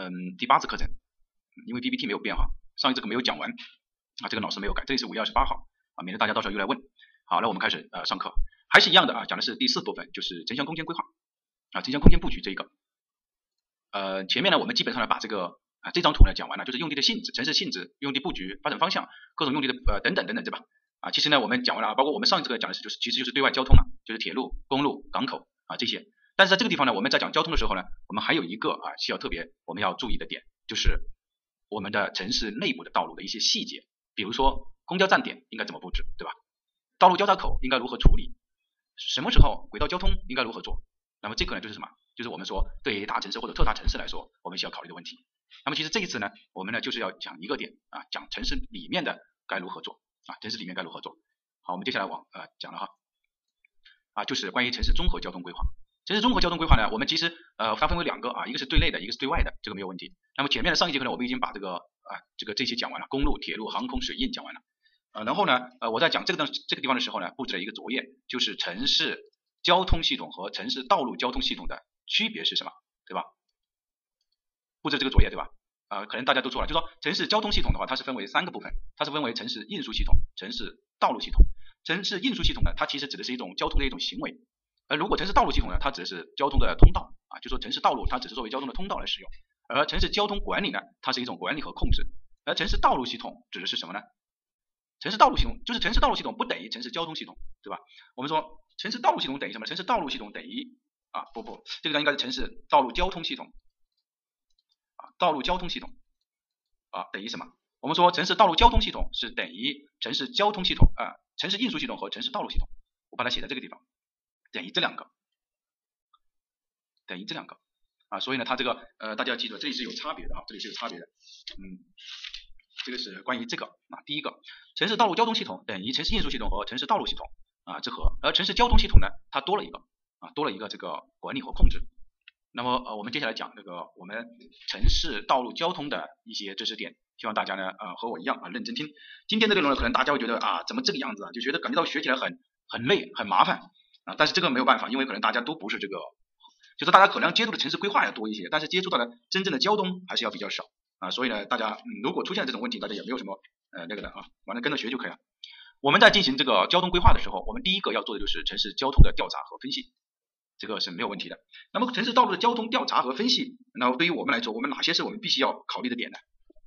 嗯第八次课程，因为 PPT 没有变哈，上一次课没有讲完啊，这个老师没有改，这里是五月二十八号啊，免得大家到时候又来问。好，那我们开始呃上课，还是一样的啊，讲的是第四部分，就是城乡空间规划啊，城乡空间布局这一个。呃，前面呢我们基本上呢把这个啊这张图呢讲完了，就是用地的性质、城市性质、用地布局、发展方向、各种用地的呃等等等等，对吧？啊，其实呢我们讲完了啊，包括我们上一次课讲的是就是其实就是对外交通了，就是铁路、公路、港口啊这些。但是在这个地方呢，我们在讲交通的时候呢，我们还有一个啊需要特别我们要注意的点，就是我们的城市内部的道路的一些细节，比如说公交站点应该怎么布置，对吧？道路交叉口应该如何处理？什么时候轨道交通应该如何做？那么这个呢就是什么？就是我们说对于大城市或者特大城市来说，我们需要考虑的问题。那么其实这一次呢，我们呢就是要讲一个点啊，讲城市里面的该如何做啊，城市里面该如何做。好，我们接下来往呃讲了哈，啊就是关于城市综合交通规划。城市综合交通规划呢，我们其实呃它分为两个啊，一个是对内的，一个是对外的，这个没有问题。那么前面的上一节课呢，我们已经把这个啊这个这些讲完了，公路、铁路、航空、水运讲完了。呃，然后呢，呃，我在讲这个的这个地方的时候呢，布置了一个作业，就是城市交通系统和城市道路交通系统的区别是什么，对吧？布置这个作业，对吧？呃，可能大家都错了，就说城市交通系统的话，它是分为三个部分，它是分为城市运输系统、城市道路系统。城市运输系统呢，它其实指的是一种交通的一种行为，而如果城市道路系统呢，它指的是交通的通道啊，就说城市道路它只是作为交通的通道来使用，而城市交通管理呢，它是一种管理和控制，而城市道路系统指的是什么呢？城市道路系统就是城市道路系统不等于城市交通系统，对吧？我们说城市道路系统等于什么？城市道路系统等于啊不不，这个呢应该是城市道路交通系统啊，道路交通系统啊等于什么？我们说城市道路交通系统是等于城市交通系统啊，城市运输系统和城市道路系统，我把它写在这个地方，等于这两个，等于这两个啊，所以呢它这个呃大家要记住这里是有差别的啊，这里是有差别的，嗯。这个是关于这个啊，第一个，城市道路交通系统等于城市运输系统和城市道路系统啊之和，而城市交通系统呢，它多了一个啊，多了一个这个管理和控制。那么呃，我们接下来讲这个我们城市道路交通的一些知识点，希望大家呢呃和我一样啊认真听。今天的内容呢，可能大家会觉得啊怎么这个样子啊，就觉得感觉到学起来很很累很麻烦但是这个没有办法，因为可能大家都不是这个，就是大家可能接触的城市规划要多一些，但是接触到的真正的交通还是要比较少。啊，所以呢，大家如果出现这种问题，大家也没有什么呃那个的啊，完了跟着学就可以了。我们在进行这个交通规划的时候，我们第一个要做的就是城市交通的调查和分析，这个是没有问题的。那么城市道路的交通调查和分析，那对于我们来说，我们哪些是我们必须要考虑的点呢？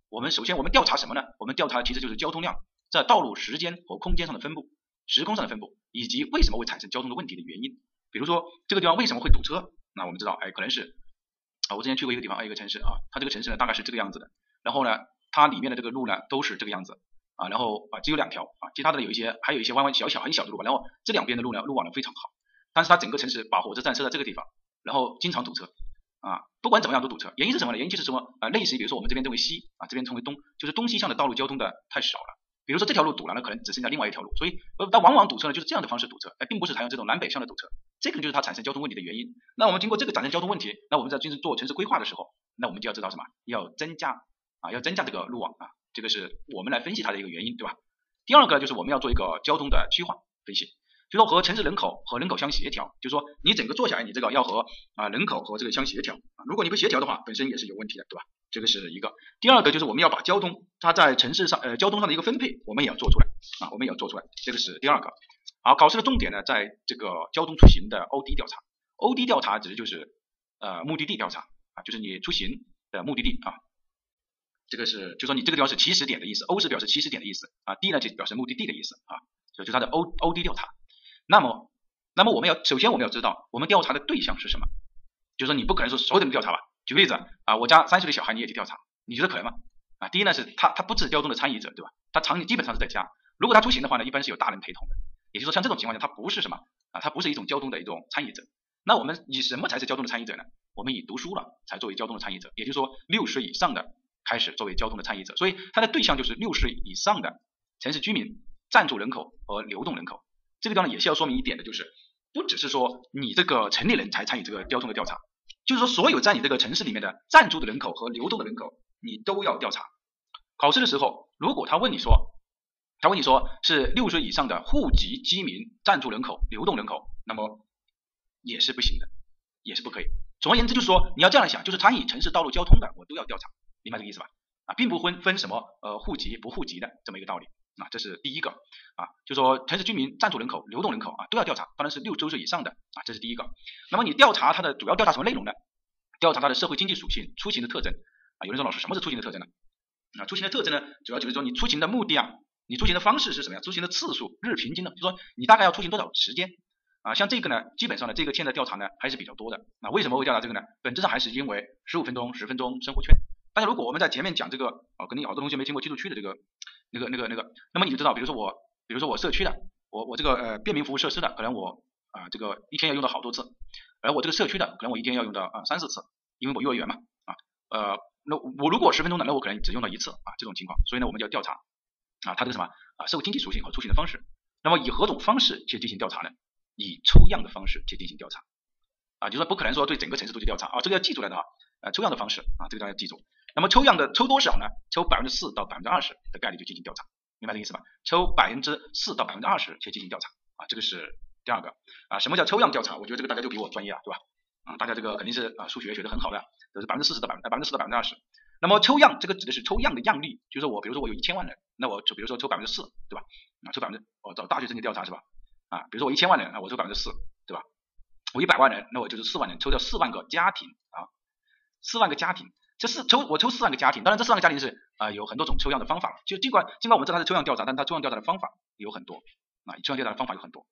我们首先我们调查什么呢？我们调查其实就是交通量在道路时间和空间上的分布，时空上的分布，以及为什么会产生交通的问题的原因。比如说这个地方为什么会堵车？那我们知道，哎，可能是。啊，我之前去过一个地方，一个城市啊，它这个城市呢大概是这个样子的，然后呢，它里面的这个路呢都是这个样子啊，然后啊只有两条啊，其他的有一些还有一些弯弯小小很小的路吧，然后这两边的路呢路网呢非常好，但是它整个城市把火车站设在这个地方，然后经常堵车啊，不管怎么样都堵车，原因是什么呢？原因就是什么啊？类似于比如说我们这边称为西啊，这边称为东，就是东西向的道路交通的太少了，比如说这条路堵了，那可能只剩下另外一条路，所以呃它往往堵车呢就是这样的方式堵车，哎，并不是采用这种南北向的堵车。这个就是它产生交通问题的原因。那我们经过这个产生交通问题，那我们在进行做城市规划的时候，那我们就要知道什么？要增加啊，要增加这个路网啊，这个是我们来分析它的一个原因，对吧？第二个就是我们要做一个交通的区划分析，就说和城市人口和人口相协调，就是说你整个做下来，你这个要和啊人口和这个相协调啊。如果你不协调的话，本身也是有问题的，对吧？这个是一个。第二个就是我们要把交通它在城市上呃交通上的一个分配，我们也要做出来啊，我们也要做出来，这个是第二个。好，考试的重点呢，在这个交通出行的 OD 调查。OD 调查指的就是呃目的地调查啊，就是你出行的目的地啊。这个是就说你这个地方是起始点的意思，O 是表示起始点的意思啊，D 呢就表示目的地的意思啊，所以就它的 O OD 调查。那么，那么我们要首先我们要知道我们调查的对象是什么，就是说你不可能说所有人都调查吧。举个例子啊，我家三岁的小孩你也去调查，你觉得可能吗？啊，第一呢是他他不是交通的参与者对吧？他常基本上是在家，如果他出行的话呢，一般是有大人陪同的。也就是说，像这种情况下，他不是什么啊，他不是一种交通的一种参与者。那我们以什么才是交通的参与者呢？我们以读书了才作为交通的参与者。也就是说，六十以上的开始作为交通的参与者。所以它的对象就是六十以上的城市居民、暂住人口和流动人口。这个地方呢，也是要说明一点的，就是不只是说你这个城里人才参与这个交通的调查，就是说所有在你这个城市里面的暂住的人口和流动的人口，你都要调查。考试的时候，如果他问你说，他问你说是六岁以上的户籍居民、暂住人口、流动人口，那么也是不行的，也是不可以。总而言之，就是说你要这样想，就是参与城市道路交通的，我都要调查，明白这个意思吧？啊，并不分分什么呃户籍不户籍的这么一个道理啊，这是第一个啊，就说城市居民暂住人口、流动人口啊都要调查，当然是六周岁以上的啊，这是第一个。那么你调查它的主要调查什么内容呢？调查它的社会经济属性、出行的特征啊。有人说老师什么是出行的特征呢？啊，出行的特征呢，主要就是说你出行的目的啊，你出行的方式是什么呀？出行的次数、日平均的，就说你大概要出行多少时间啊？像这个呢，基本上呢，这个现在调查呢还是比较多的。那为什么会调查这个呢？本质上还是因为十五分钟、十分钟生活圈。大家如果我们在前面讲这个，哦，肯定好多同学没听过居住区的这个，那个、那个、那个，那么你就知道，比如说我，比如说我社区的，我我这个呃便民服务设施的，可能我啊这个一天要用到好多次，而我这个社区的，可能我一天要用到啊三四次，因为我幼儿园嘛，啊呃那我如果十分钟的，那我可能只用到一次啊这种情况，所以呢我们就要调查啊它这个什么啊社会经济属性和出行的方式，那么以何种方式去进行调查呢？以抽样的方式去进行调查啊，就说不可能说对整个城市都去调查啊，这个要记出来的啊，呃抽样的方式啊这个大家记住。那么抽样的抽多少呢？抽百分之四到百分之二十的概率就进行调查，明白这意思吧？抽百分之四到百分之二十去进行调查啊，这个是第二个啊。什么叫抽样调查？我觉得这个大家就比我专业啊，对吧？啊，大家这个肯定是啊数学学得很好的，都是百分之四十到百分百分之四到百分之二十。那么抽样这个指的是抽样的样例，就是我比如说我有一千万人，那我就比如说抽百分之四，对吧？啊，抽百分之我找大学生去调查是吧？啊，比如说我一千万人，那我抽百分之四，对吧？我一百万人，那我就是四万人，抽掉四万个家庭啊，四万个家庭。这四抽我抽四万个家庭，当然这四万个家庭是啊有很多种抽样的方法，就尽管尽管我们知道它是抽样调查，但它抽样调查的方法有很多啊，抽样调查的方法有很多。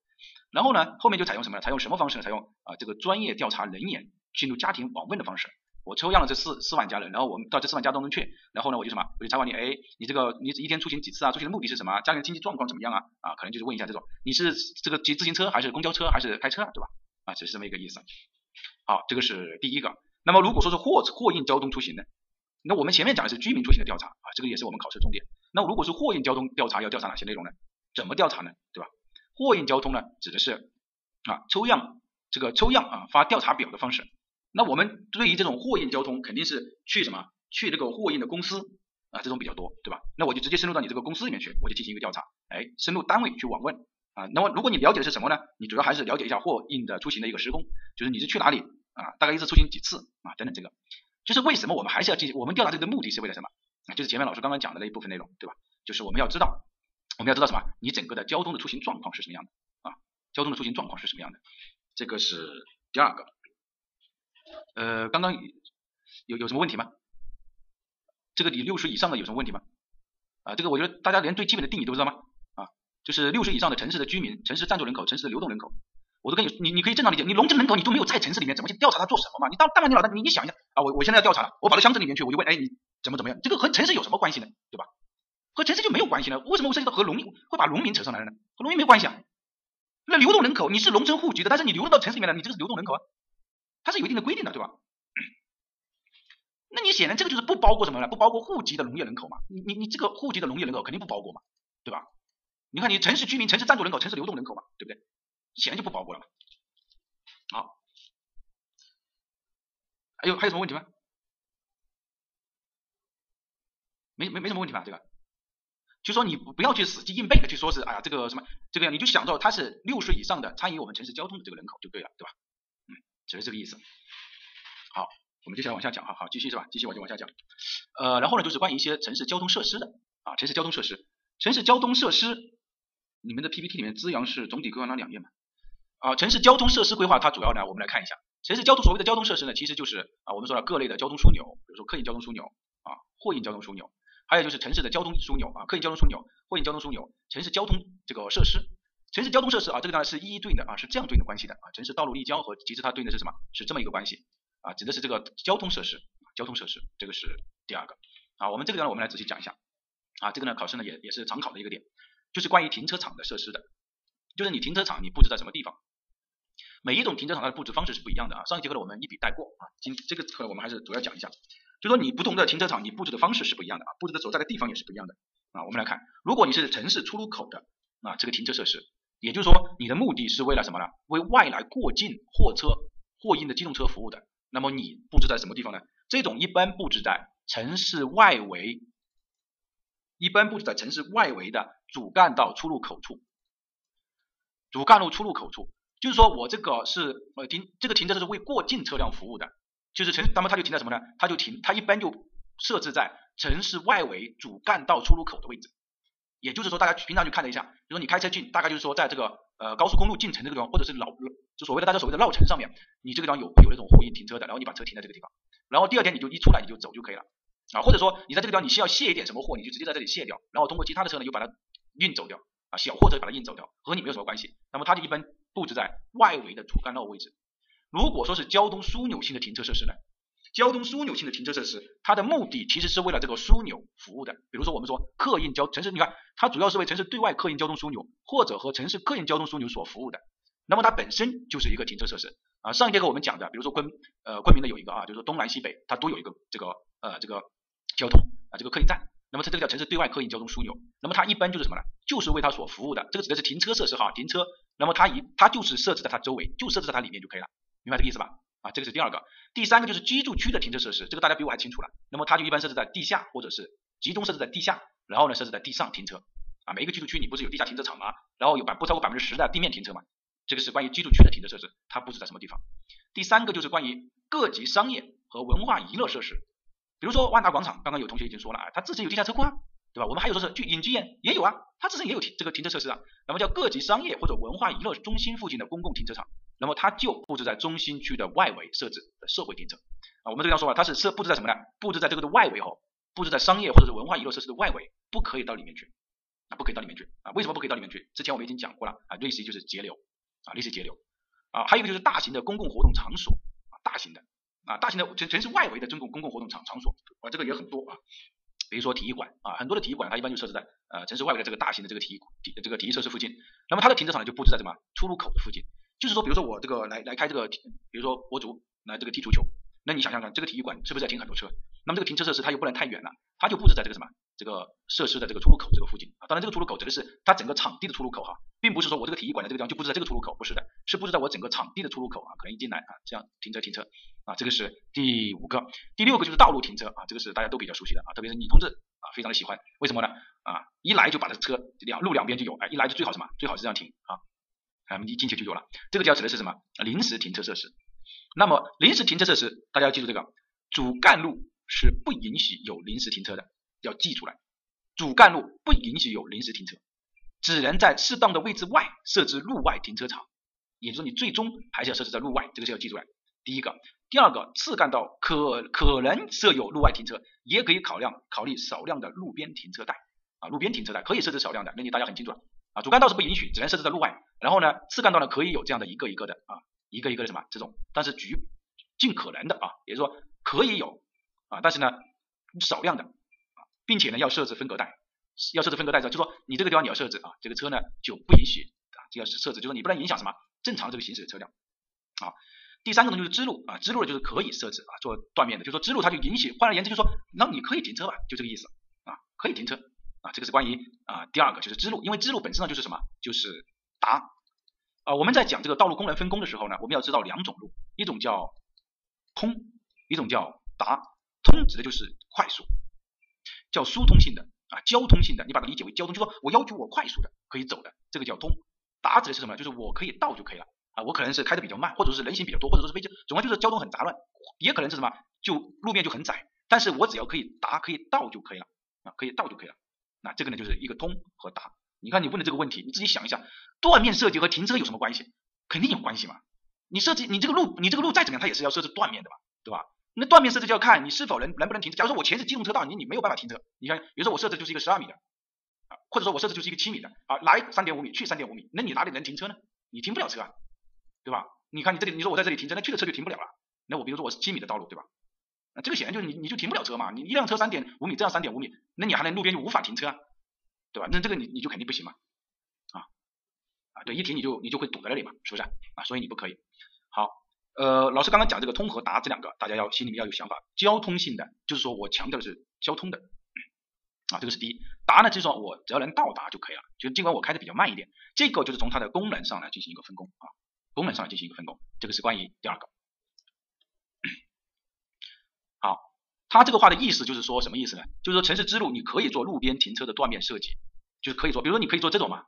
然后呢，后面就采用什么呢？采用什么方式呢？采用啊这个专业调查人员进入家庭访问的方式。我抽样了这四四万家人，然后我们到这四万家当中去，然后呢我就什么？我就采访你，哎，你这个你一天出行几次啊？出行的目的是什么？家庭经济状况怎么样啊？啊，可能就是问一下这种，你是这个骑自行车还是公交车还是开车啊，对吧？啊，只是这么一个意思。好，这个是第一个。那么如果说是货货运交通出行呢？那我们前面讲的是居民出行的调查啊，这个也是我们考试重点。那如果是货运交通调查，要调查哪些内容呢？怎么调查呢？对吧？货运交通呢，指的是啊抽样这个抽样啊发调查表的方式。那我们对于这种货运交通，肯定是去什么？去这个货运的公司啊，这种比较多，对吧？那我就直接深入到你这个公司里面去，我就进行一个调查，哎，深入单位去网问啊。那么如果你了解的是什么呢？你主要还是了解一下货运的出行的一个时空，就是你是去哪里啊？大概一次出行几次啊？等等这个。就是为什么我们还是要进行？我们调查这个目的是为了什么？啊，就是前面老师刚刚讲的那一部分内容，对吧？就是我们要知道，我们要知道什么？你整个的交通的出行状况是什么样的啊？交通的出行状况是什么样的？这个是第二个。呃，刚刚有有什么问题吗？这个你六十以上的有什么问题吗？啊，这个我觉得大家连最基本的定义都不知道吗？啊，就是六十以上的城市的居民、城市暂住人口、城市的流动人口。我都跟你，你你可以正常理解，你农村人口你都没有在城市里面，怎么去调查他做什么嘛？你当当然你老大，你你想一下啊，我我现在要调查了，我跑到乡镇里面去，我就问，哎，你怎么怎么样？这个和城市有什么关系呢？对吧？和城市就没有关系呢？为什么会涉及到和农民会把农民扯上来了呢？和农民没关系啊。那流动人口，你是农村户籍的，但是你流动到城市里面了，你这个是流动人口啊，它是有一定的规定的，对吧？那你显然这个就是不包括什么呢？不包括户籍的农业人口嘛？你你你这个户籍的农业人口肯定不包括嘛，对吧？你看你城市居民、城市暂住人口、城市流动人口嘛，对不对？显然就不包括了嘛。好，还有还有什么问题吗？没没没什么问题吧？这个，就说你不要去死记硬背的去说是，哎呀，这个什么这个，你就想着他是六十以上的参与我们城市交通的这个人口就对了，对吧？嗯，只是这个意思。好，我们接下来往下讲哈，好，继续是吧？继续我就往下讲。呃，然后呢，就是关于一些城市交通设施的啊，城市交通设施，城市交通设施，你们的 PPT 里面资阳是总体规划那两页嘛？啊，城市交通设施规划它主要呢，我们来看一下，城市交通所谓的交通设施呢，其实就是啊，我们说的各类的交通枢纽，比如说客运交通枢纽啊，货运交通枢纽，还有就是城市的交通枢纽啊，客运交通枢纽、货运交通枢纽、城市交通这个设施，城市交通设施啊，这个呢是一一对应的啊，是这样对应的关系的啊，城市道路立交和其实它对应的是什么？是这么一个关系啊，指的是这个交通设施，交通设施，这个是第二个。啊，我们这个呢，我们来仔细讲一下。啊，这个呢考试呢也也是常考的一个点，就是关于停车场的设施的，就是你停车场你布置在什么地方？每一种停车场它的布置方式是不一样的啊，上一节课呢我们一笔带过啊，今这个课我们还是主要讲一下，就说你不同的停车场你布置的方式是不一样的啊，布置的所在的地方也是不一样的啊，我们来看，如果你是城市出入口的啊这个停车设施，也就是说你的目的是为了什么呢？为外来过境货车、货运的机动车服务的，那么你布置在什么地方呢？这种一般布置在城市外围，一般布置在城市外围的主干道出入口处，主干路出入口处。就是说我这个是呃停这个停车是为过境车辆服务的就是城，那么它就停在什么呢？它就停，它一般就设置在城市外围主干道出入口的位置。也就是说，大家平常去看了一下，比如说你开车进，大概就是说在这个呃高速公路进城这个地方，或者是老就所谓的大家所谓的绕城上面，你这个地方有有那种货运停车的，然后你把车停在这个地方，然后第二天你就一出来你就走就可以了啊，或者说你在这个地方你需要卸一点什么货，你就直接在这里卸掉，然后通过其他的车呢又把它运走掉啊，小货车把它运走掉，和你没有什么关系。那么它就一般布置在外围的主干道位置。如果说是交通枢纽性的停车设施呢？交通枢纽性的停车设施，它的目的其实是为了这个枢纽服务的。比如说我们说客运交城市，你看它主要是为城市对外客运交通枢纽或者和城市客运交通枢纽所服务的。那么它本身就是一个停车设施啊。上一节课我们讲的，比如说昆呃昆明的有一个啊，就是说东南西北它都有一个这个呃这个交通啊这个客运站。那么它这个叫城市对外客运交通枢纽。那么它一般就是什么呢？就是为它所服务的。这个指的是停车设施哈，停车。那么它一它就是设置在它周围，就设置在它里面就可以了，明白这个意思吧？啊，这个是第二个，第三个就是居住区的停车设施，这个大家比我还清楚了。那么它就一般设置在地下或者是集中设置在地下，然后呢设置在地上停车。啊，每一个居住区你不是有地下停车场吗？然后有百不超过百分之十的地面停车嘛？这个是关于居住区的停车设施，它布置在什么地方？第三个就是关于各级商业和文化娱乐设施，比如说万达广场，刚刚有同学已经说了啊，它自己有地下车库啊。对吧？我们还有说是去影剧院也有啊，它自身也有停这个停车设施啊。那么叫各级商业或者文化娱乐中心附近的公共停车场，那么它就布置在中心区的外围设置的社会停车啊。我们这样说法，它是设布置在什么呢？布置在这个的外围哦，布置在商业或者是文化娱乐设施的外围，不可以到里面去啊，不可以到里面去啊。为什么不可以到里面去？之前我们已经讲过了啊，类似于就是节流啊，类似节流啊。还有一个就是大型的公共活动场所啊，大型的啊，大型的城城市外围的公共公共活动场场所啊，这个也很多啊。比如说体育馆啊，很多的体育馆它一般就设置在呃城市外围的这个大型的这个体育体这个体育设施附近，那么它的停车场呢就布置在什么出入口的附近，就是说比如说我这个来来开这个，比如说国足来这个踢足球。那你想想看，这个体育馆是不是要停很多车？那么这个停车设施它又不能太远了，它就布置在这个什么这个设施的这个出入口这个附近啊。当然这个出入口指的是它整个场地的出入口哈，并不是说我这个体育馆的这个地方就布置在这个出入口，不是的，是布置在我整个场地的出入口啊。可能一进来啊，这样停车停车啊，这个是第五个，第六个就是道路停车啊，这个是大家都比较熟悉的啊，特别是女同志啊，非常的喜欢，为什么呢？啊，一来就把这车两路两边就有，哎，一来就最好什么？最好是这样停啊，啊，一进去就有了。这个就要指的是什么？临时停车设施。那么临时停车设施，大家要记住这个。主干路是不允许有临时停车的，要记出来。主干路不允许有临时停车，只能在适当的位置外设置路外停车场。也就是说，你最终还是要设置在路外，这个是要记出来。第一个，第二个，次干道可可能设有路外停车，也可以考量考虑少量的路边停车带啊，路边停车带可以设置少量的，那你大家很清楚了啊。主干道是不允许，只能设置在路外。然后呢，次干道呢可以有这样的一个一个的啊，一个一个的什么这种，但是局尽可能的啊，也就是说。可以有啊，但是呢少量的啊，并且呢要设置分隔带，要设置分隔带，就说你这个地方你要设置啊，这个车呢就不允许啊，就要设置，就是你不能影响什么正常这个行驶的车辆啊。第三个呢就是支路啊，支路呢就是可以设置啊做断面的，就是说支路它就允许，换而言之就是说那你可以停车吧，就这个意思啊，可以停车啊，这个是关于啊第二个就是支路，因为支路本身呢就是什么就是达啊，我们在讲这个道路功能分工的时候呢，我们要知道两种路，一种叫通。一种叫达通，指的就是快速，叫疏通性的啊，交通性的，你把它理解为交通，就说我要求我快速的可以走的，这个叫通。达指的是什么？就是我可以到就可以了啊，我可能是开的比较慢，或者是人行比较多，或者说是非机，总之就是交通很杂乱，也可能是什么，就路面就很窄，但是我只要可以达，可以到就可以了啊，可以到就可以了。那这个呢就是一个通和达。你看你问的这个问题，你自己想一下，断面设计和停车有什么关系？肯定有关系嘛。你设计你这个路，你这个路再怎么样，它也是要设置断面的吧，对吧？那断面设置就要看你是否能能不能停车。假如说我前是机动车道，你你没有办法停车。你看，比如说我设置就是一个十二米的啊，或者说我设置就是一个七米的啊，来三点五米，去三点五米，那你哪里能停车呢？你停不了车啊，对吧？你看你这里，你说我在这里停车，那去的车就停不了了。那我比如说我是七米的道路，对吧？那这个显然就是你你就停不了车嘛。你一辆车三点五米，这样三点五米，那你还能路边就无法停车啊，对吧？那这个你你就肯定不行嘛，啊啊，对，一停你就你就会堵在那里嘛，是不是啊？所以你不可以。好。呃，老师刚刚讲这个通和达这两个，大家要心里面要有想法。交通性的就是说我强调的是交通的啊，这个是第一。达呢就是说我只要能到达就可以了，就尽管我开的比较慢一点，这个就是从它的功能上来进行一个分工啊，功能上来进行一个分工，这个是关于第二个。好，他这个话的意思就是说什么意思呢？就是说城市支路你可以做路边停车的断面设计，就是可以做，比如说你可以做这种嘛，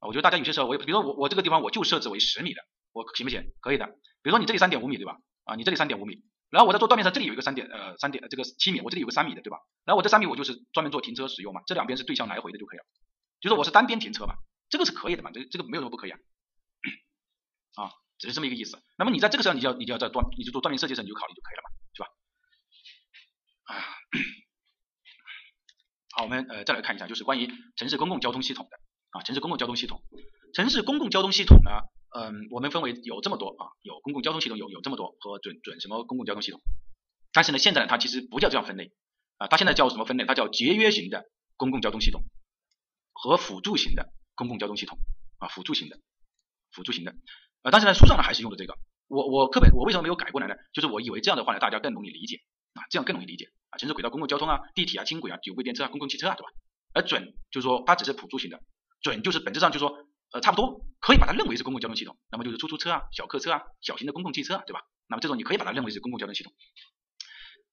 我觉得大家有些时候我也，比如说我我这个地方我就设置为十米的。我行不行？可以的。比如说你这里三点五米对吧？啊，你这里三点五米，然后我在做断面上，这里有一个三点呃三点这个七米，我这里有个三米的对吧？然后我这三米我就是专门做停车使用嘛，这两边是对向来回的就可以了，就说我是单边停车嘛，这个是可以的嘛，这这个没有什么不可以啊，啊，只是这么一个意思。那么你在这个时候，你就要你就要在断，你就做断面设计的时候你就考虑就可以了嘛，是吧？啊，好，我们呃再来看一下，就是关于城市公共交通系统的啊，城市公共交通系统，城市公共交通系统呢？嗯，我们分为有这么多啊，有公共交通系统有有这么多和准准什么公共交通系统，但是呢，现在呢它其实不叫这样分类啊，它现在叫什么分类？它叫节约型的公共交通系统和辅助型的公共交通系统啊，辅助型的辅助型的，呃，但是呢书上呢还是用的这个，我我课本我为什么没有改过来呢？就是我以为这样的话呢大家更容易理解啊，这样更容易理解啊，城市轨道公共交通啊，地铁啊，轻轨啊，有轨电车啊，公共汽车啊，对吧？而准就是说它只是辅助型的，准就是本质上就是说。呃，差不多可以把它认为是公共交通系统，那么就是出租车啊、小客车啊、小型的公共汽车啊，对吧？那么这种你可以把它认为是公共交通系统。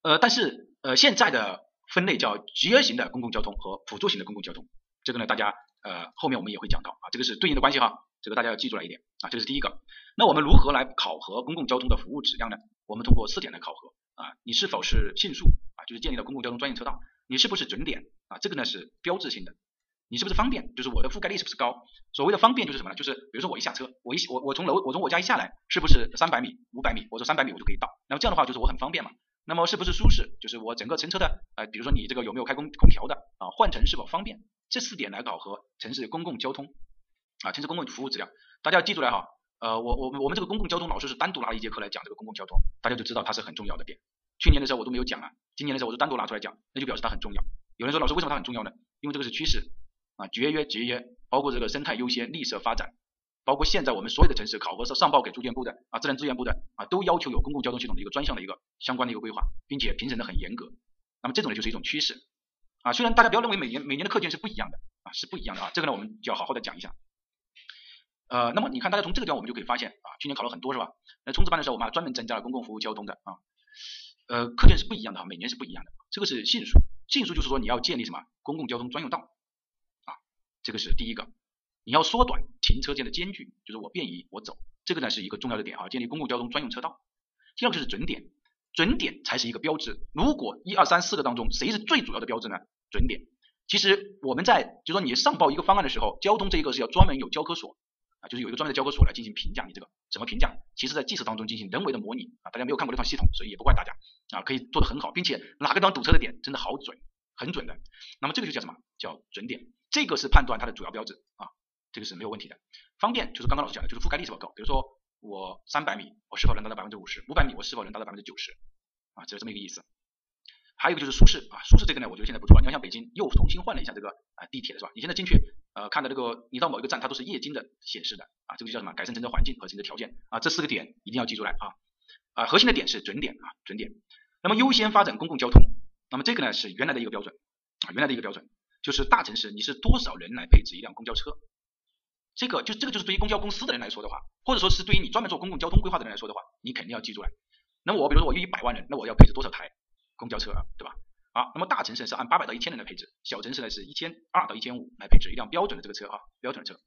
呃，但是呃现在的分类叫节约型的公共交通和辅助型的公共交通，这个呢大家呃后面我们也会讲到啊，这个是对应的关系哈，这个大家要记住了一点啊，这是第一个。那我们如何来考核公共交通的服务质量呢？我们通过四点来考核啊，你是否是迅速啊，就是建立了公共交通专用车道，你是不是准点啊，这个呢是标志性的。你是不是方便？就是我的覆盖率是不是高？所谓的方便就是什么呢？就是比如说我一下车，我一我我从楼我从我家一下来，是不是三百米、五百米？我说三百米我就可以到。那么这样的话就是我很方便嘛。那么是不是舒适？就是我整个乘车的，呃，比如说你这个有没有开空空调的啊？换乘是否方便？这四点来考核城市公共交通啊，城市公共服务质量。大家要记住来哈。呃，我我我们这个公共交通老师是单独拿了一节课来讲这个公共交通，大家就知道它是很重要的点。去年的时候我都没有讲啊，今年的时候我就单独拿出来讲，那就表示它很重要。有人说老师为什么它很重要呢？因为这个是趋势。啊，节约节约，包括这个生态优先、绿色发展，包括现在我们所有的城市考核是上报给住建部的啊，自然资源部的啊，都要求有公共交通系统的一个专项的一个相关的一个规划，并且评审的很严格。那么这种呢就是一种趋势啊，虽然大家不要认为每年每年的课件是不一样的啊，是不一样的啊，这个呢我们就要好好的讲一下。呃，那么你看大家从这个地方我们就可以发现啊，去年考了很多是吧？那冲刺班的时候我们还专门增加了公共服务交通的啊，呃，课件是不一样的啊，每年是不一样的。这个是信数，信数就是说你要建立什么公共交通专用道。这个是第一个，你要缩短停车间的间距，就是我便于我走，这个呢是一个重要的点啊，建立公共交通专用车道。第二个就是准点，准点才是一个标志。如果一二三四个当中谁是最主要的标志呢？准点。其实我们在就说你上报一个方案的时候，交通这一个是要专门有交科所啊，就是有一个专门的交科所来进行评价你这个怎么评价？其实在计时当中进行人为的模拟啊，大家没有看过这套系统，所以也不怪大家啊，可以做得很好，并且哪个地方堵车的点真的好准，很准的。那么这个就叫什么？叫准点。这个是判断它的主要标志啊，这个是没有问题的。方便就是刚刚老师讲的，就是覆盖率是否够。比如说我三百米，我是否能达到百分之五十？五百米我是否能达到百分之九十？啊，只有这么一个意思。还有一个就是舒适啊，舒适这个呢，我觉得现在不错。你要像北京又重新换了一下这个啊地铁的是吧？你现在进去呃看到这个，你到某一个站它都是液晶的显示的啊，这个就叫什么？改善乘车环境和乘车条件啊，这四个点一定要记住来啊啊，核心的点是准点啊准点。那么优先发展公共交通，那么这个呢是原来的一个标准啊，原来的一个标准。就是大城市你是多少人来配置一辆公交车？这个就这个就是对于公交公司的人来说的话，或者说是对于你专门做公共交通规划的人来说的话，你肯定要记住来。那么我比如说我有一百万人，那我要配置多少台公交车啊？对吧？啊，那么大城市是按八百到一千人来配置，小城市呢是一千二到一千五来配置一辆标准的这个车啊，标准的车。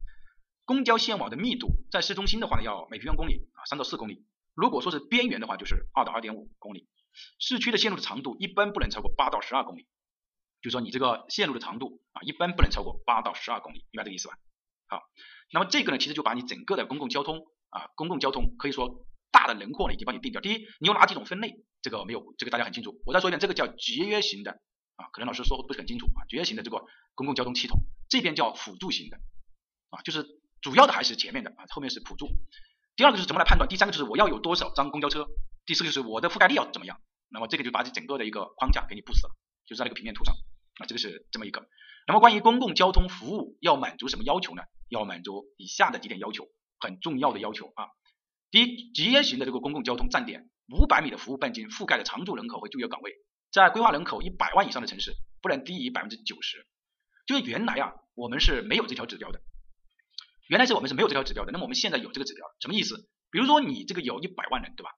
公交线网的密度在市中心的话呢，要每平方公里啊三到四公里，如果说是边缘的话，就是二到二点五公里。市区的线路的长度一般不能超过八到十二公里。就说你这个线路的长度啊，一般不能超过八到十二公里，明白这个意思吧？好，那么这个呢，其实就把你整个的公共交通啊，公共交通可以说大的轮廓呢已经帮你定掉。第一，你有哪几种分类？这个没有，这个大家很清楚。我再说一遍，这个叫节约型的啊，可能老师说不是很清楚啊，节约型的这个公共交通系统，这边叫辅助型的啊，就是主要的还是前面的啊，后面是辅助。第二个是怎么来判断？第三个就是我要有多少张公交车？第四个就是我的覆盖率要怎么样？那么这个就把这整个的一个框架给你布死了，就是在那个平面图上。啊，这个是这么一个。那么关于公共交通服务要满足什么要求呢？要满足以下的几点要求，很重要的要求啊。第一，节约型的这个公共交通站点，五百米的服务半径覆盖的常住人口和就业岗位，在规划人口一百万以上的城市，不能低于百分之九十。就是原来啊，我们是没有这条指标的，原来是我们是没有这条指标的。那么我们现在有这个指标，什么意思？比如说你这个有一百万人，对吧？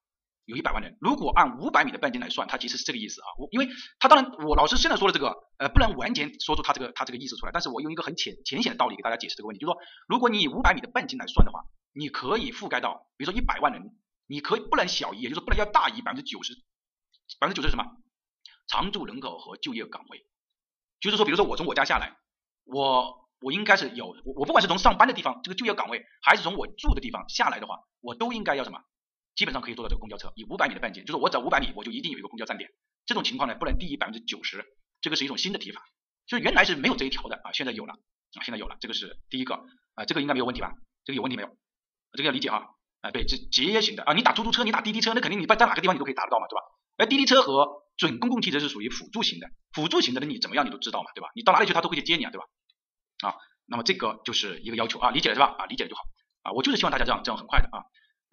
有一百万人，如果按五百米的半径来算，它其实是这个意思啊。我因为它当然，我老师现在说的这个，呃，不能完全说出它这个它这个意思出来。但是我用一个很浅浅显的道理给大家解释这个问题，就是说，如果你以五百米的半径来算的话，你可以覆盖到，比如说一百万人，你可以不能小于，也就是不能要大于百分之九十百分之九十是什么？常住人口和就业岗位。就是说，比如说我从我家下来，我我应该是有我我不管是从上班的地方这个就业岗位，还是从我住的地方下来的话，我都应该要什么？基本上可以做到这个公交车，以五百米的半径，就是我走五百米，我就一定有一个公交站点。这种情况呢，不能低于百分之九十，这个是一种新的提法，就是原来是没有这一条的啊，现在有了啊，现在有了，这个是第一个啊，这个应该没有问题吧？这个有问题没有？这个要理解啊，啊对，这节约型的啊，你打出租车，你打滴滴车，那肯定你在哪个地方你都可以打得到嘛，对吧？而滴滴车和准公共汽车是属于辅助型的，辅助型的，那你怎么样你都知道嘛，对吧？你到哪里去他都会去接你啊，对吧？啊，那么这个就是一个要求啊，理解了是吧？啊，理解了就好啊，我就是希望大家这样这样很快的啊。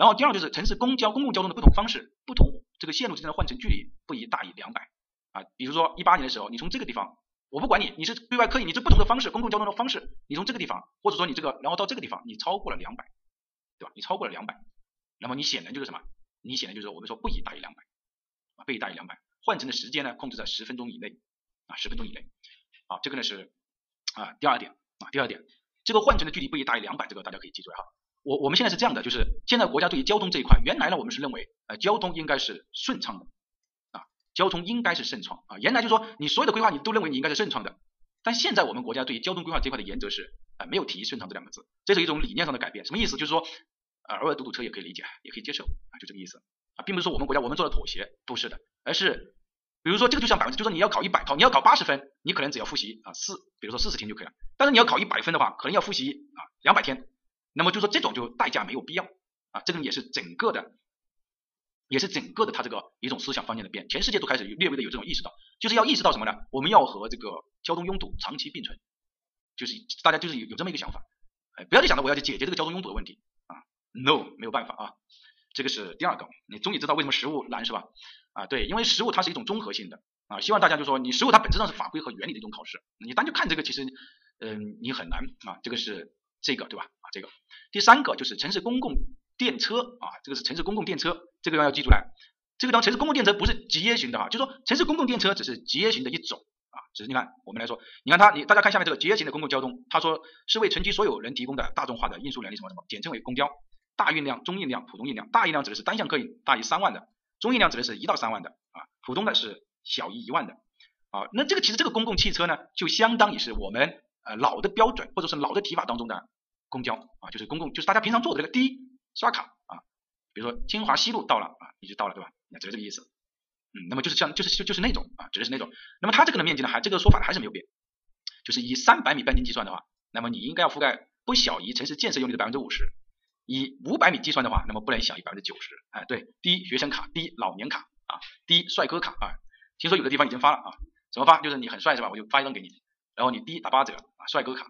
然后第二就是城市公交公共交通的不同方式，不同这个线路之间的换乘距离不宜大于两百啊。比如说一八年的时候，你从这个地方，我不管你你是对外客运，你这不同的方式，公共交通的方式，你从这个地方，或者说你这个然后到这个地方，你超过了两百，对吧？你超过了两百，那么你显然就是什么？你显然就是我们说不宜大于两百啊，不宜大于两百。换乘的时间呢，控制在十分钟以内啊，十分钟以内。啊，这个呢是啊第二点啊第二点，这个换乘的距离不宜大于两百，这个大家可以记住哈。我我们现在是这样的，就是现在国家对于交通这一块，原来呢我们是认为，呃，交通应该是顺畅的，啊，交通应该是顺畅啊，原来就说你所有的规划你都认为你应该是顺畅的，但现在我们国家对于交通规划这块的原则是，啊，没有提顺畅这两个字，这是一种理念上的改变，什么意思？就是说，呃，偶尔堵堵车也可以理解，也可以接受，啊，就这个意思，啊，并不是说我们国家我们做了妥协，不是的，而是，比如说这个就像百分之，就说你要考一百考，你要考八十分，你可能只要复习啊四，比如说四十天就可以了，但是你要考一百分的话，可能要复习啊两百天。那么就说这种就代价没有必要啊，这个也是整个的，也是整个的它这个一种思想方向的变，全世界都开始略微的有这种意识到，就是要意识到什么呢？我们要和这个交通拥堵长期并存，就是大家就是有有这么一个想法，哎，不要去想着我要去解决这个交通拥堵的问题啊，no 没有办法啊，这个是第二个，你终于知道为什么实物难是吧？啊，对，因为实物它是一种综合性的啊，希望大家就说你实物它本质上是法规和原理的一种考试，你单就看这个其实嗯你很难啊，这个是这个对吧？啊这个。第三个就是城市公共电车啊，这个是城市公共电车，这个要要记住来。这个当城市公共电车不是节约型的哈，就说城市公共电车只是节约型的一种啊，只是你看我们来说，你看它，你大家看下面这个节约型的公共交通，他说是为城区所有人提供的大众化的运输能力什么什么，简称为公交。大运量、中运量、普通运量，大运量指的是单向客运大于三万的，中运量指的是一到三万的啊，普通的是小于一万的啊。那这个其实这个公共汽车呢，就相当于是我们呃老的标准或者是老的提法当中的。公交啊，就是公共，就是大家平常坐的这个第一刷卡啊，比如说清华西路到了啊，你就到了对吧？那只是这个意思。嗯，那么就是像就是就就是那种啊，指的是那种。那么它这个的面积呢，还这个说法还是没有变，就是以三百米半径计算的话，那么你应该要覆盖不小于城市建设用地的百分之五十。以五百米计算的话，那么不能小于百分之九十。哎，对，第一学生卡，第一老年卡啊，第一帅哥卡啊。听说有的地方已经发了啊，怎么发？就是你很帅是吧？我就发一张给你，然后你第一打八折啊，帅哥卡。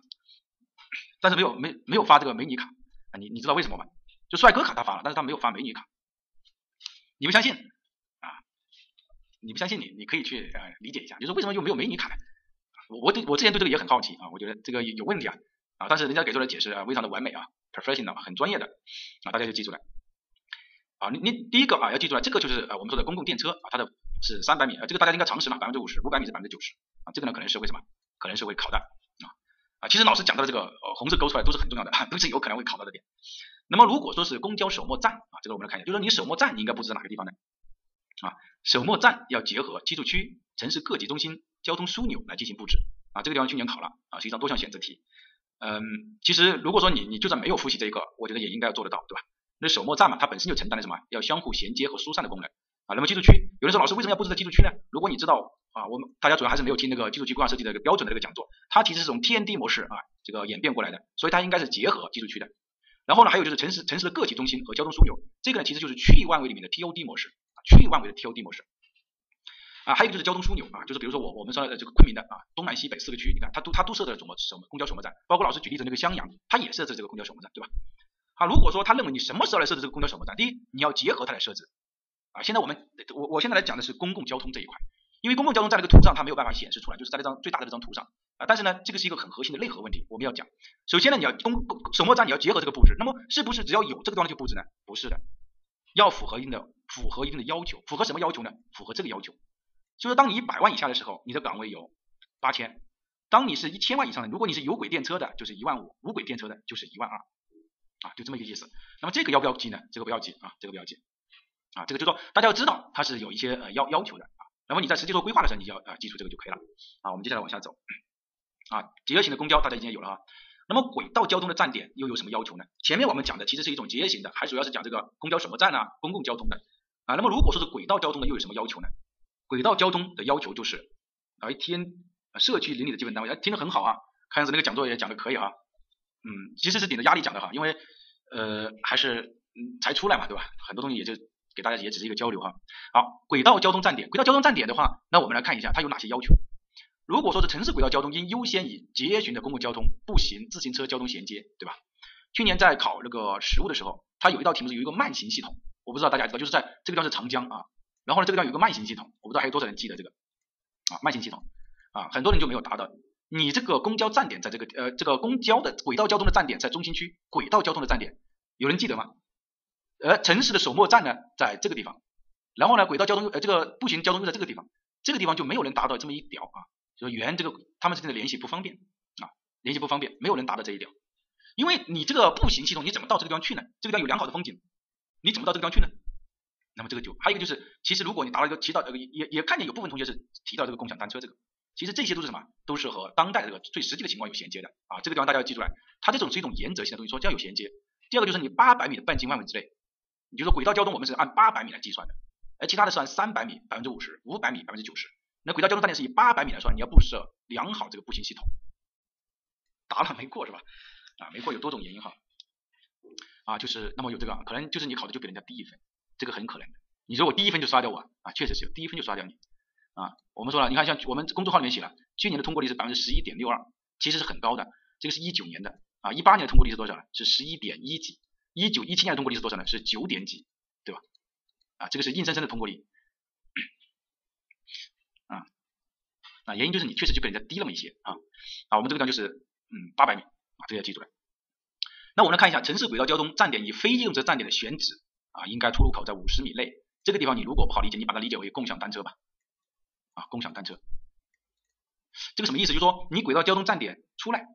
但是没有没没有发这个美女卡啊，你你知道为什么吗？就帅哥卡他发了，但是他没有发美女卡。你不相信啊？你不相信你你可以去呃理解一下，就是为什么又没有美女卡呢？我我对我之前对这个也很好奇啊，我觉得这个有问题啊啊，但是人家给出的解释啊非常的完美啊，professional 很专业的啊，大家就记住了啊。你你第一个啊要记住了，这个就是呃我们说的公共电车啊，它的是三百米啊，这个大家应该常识嘛，百分之五十，五百米是百分之九十啊，这个呢可能是为什么？可能是会考的。啊啊，其实老师讲到的这个呃红字勾出来都是很重要的，都是有可能会考到的点。那么如果说是公交首末站啊，这个我们来看一下，就是说你首末站你应该布置在哪个地方呢？啊，首末站要结合居住区、城市各级中心、交通枢纽来进行布置啊，这个地方去年考了啊，是一张多项选择题。嗯，其实如果说你你就算没有复习这一个，我觉得也应该要做得到，对吧？那首末站嘛，它本身就承担了什么？要相互衔接和疏散的功能那么居住区，有人说老师为什么要布置在居住区呢？如果你知道。啊，我们大家主要还是没有听那个居住区规划设计的一个标准的这个讲座，它其实是从 TND 模式啊这个演变过来的，所以它应该是结合居住区的。然后呢，还有就是城市城市的个体中心和交通枢纽，这个呢其实就是区域万维里面的 TOD 模式，区域万维的 TOD 模式。啊，还有就是交通枢纽啊，就是比如说我我们说的这个昆明的啊东南西北四个区，你看它都它都设置了什么什么公交首末站，包括老师举例的那个襄阳，它也设置这个公交首末站，对吧？啊，如果说他认为你什么时候来设置这个公交首末站，第一你要结合它来设置啊。现在我们我我现在来讲的是公共交通这一块。因为公共交通在那个图上它没有办法显示出来，就是在那张最大的这张图上啊。但是呢，这个是一个很核心的内核问题，我们要讲。首先呢，你要公首末站你要结合这个布置，那么是不是只要有这个地方就布置呢？不是的，要符合一定的符合一定的要求。符合什么要求呢？符合这个要求，就是当你一百万以下的时候，你的岗位有八千；当你是一千万以上的，如果你是有轨电车的，就是一万五；无轨电车的，就是一万二啊，就这么一个意思。那么这个要不要记呢？这个不要记啊，这个不要记。啊，这个就是说大家要知道它是有一些呃要要求的啊。那么你在实际做规划的时候，你就要啊记住这个就可以了啊。我们接下来往下走啊，节约型的公交大家已经有了啊。那么轨道交通的站点又有什么要求呢？前面我们讲的其实是一种节约型的，还主要是讲这个公交什么站啊，公共交通的啊。那么如果说是轨道交通的又有什么要求呢？轨道交通的要求就是啊，一天社区邻里的基本单位，哎，听得很好啊，看样子那个讲座也讲的可以啊。嗯，其实是顶着压力讲的哈，因为呃还是嗯才出来嘛，对吧？很多东西也就给大家也只是一个交流哈。好，轨道交通站点，轨道交通站点的话，那我们来看一下它有哪些要求。如果说是城市轨道交通，应优先以节巡的公共交通、步行、自行车交通衔接，对吧？去年在考那个实物的时候，它有一道题目是有一个慢行系统，我不知道大家知道，就是在这个地方是长江啊，然后呢这个地方有个慢行系统，我不知道还有多少人记得这个啊慢行系统啊，很多人就没有达到。你这个公交站点在这个呃这个公交的轨道交通的站点在中心区，轨道交通的站点有人记得吗？而城市的首末站呢在这个地方，然后呢轨道交通呃这个步行交通又在这个地方，这个地方就没有人达到这么一条啊。就是原这个他们之间的联系不方便啊，联系不方便，没有人达到这一点。因为你这个步行系统你怎么到这个地方去呢？这个地方有良好的风景，你怎么到这个地方去呢？那么这个就还有一个就是，其实如果你达到一个提到这个也也看见有部分同学是提到这个共享单车这个，其实这些都是什么？都是和当代这个最实际的情况有衔接的啊。这个地方大家要记出来，它这种是一种原则性的东西，说要有衔接。第二个就是你八百米的半径范围之内，你就说轨道交通我们是按八百米来计算的，而其他的是按三百米百分之五十，五百米百分之九十。那轨道交通站点是以八百米来算，你要布设良好这个步行系统，答了没过是吧？啊，没过有多种原因哈，啊，就是那么有这个可能就是你考的就比人家低一分，这个很可能的。你说我低一分就刷掉我啊，确实是有低一分就刷掉你啊。我们说了，你看像我们公众号里面写了，去年的通过率是百分之十一点六二，其实是很高的。这个是一九年的啊，一八年的通过率是多少呢？是十一点一几。一九一七年的通过率是多少呢？是九点几，对吧？啊，这个是硬生生的通过率。啊，原因就是你确实就比人家低那么一些啊。啊，我们这个地方就是嗯八百米啊，这个要记住了。那我们来看一下城市轨道交通站点以非机动车站点的选址啊，应该出入口在五十米内。这个地方你如果不好理解，你把它理解为共享单车吧。啊，共享单车，这个什么意思？就是说你轨道交通站点出来，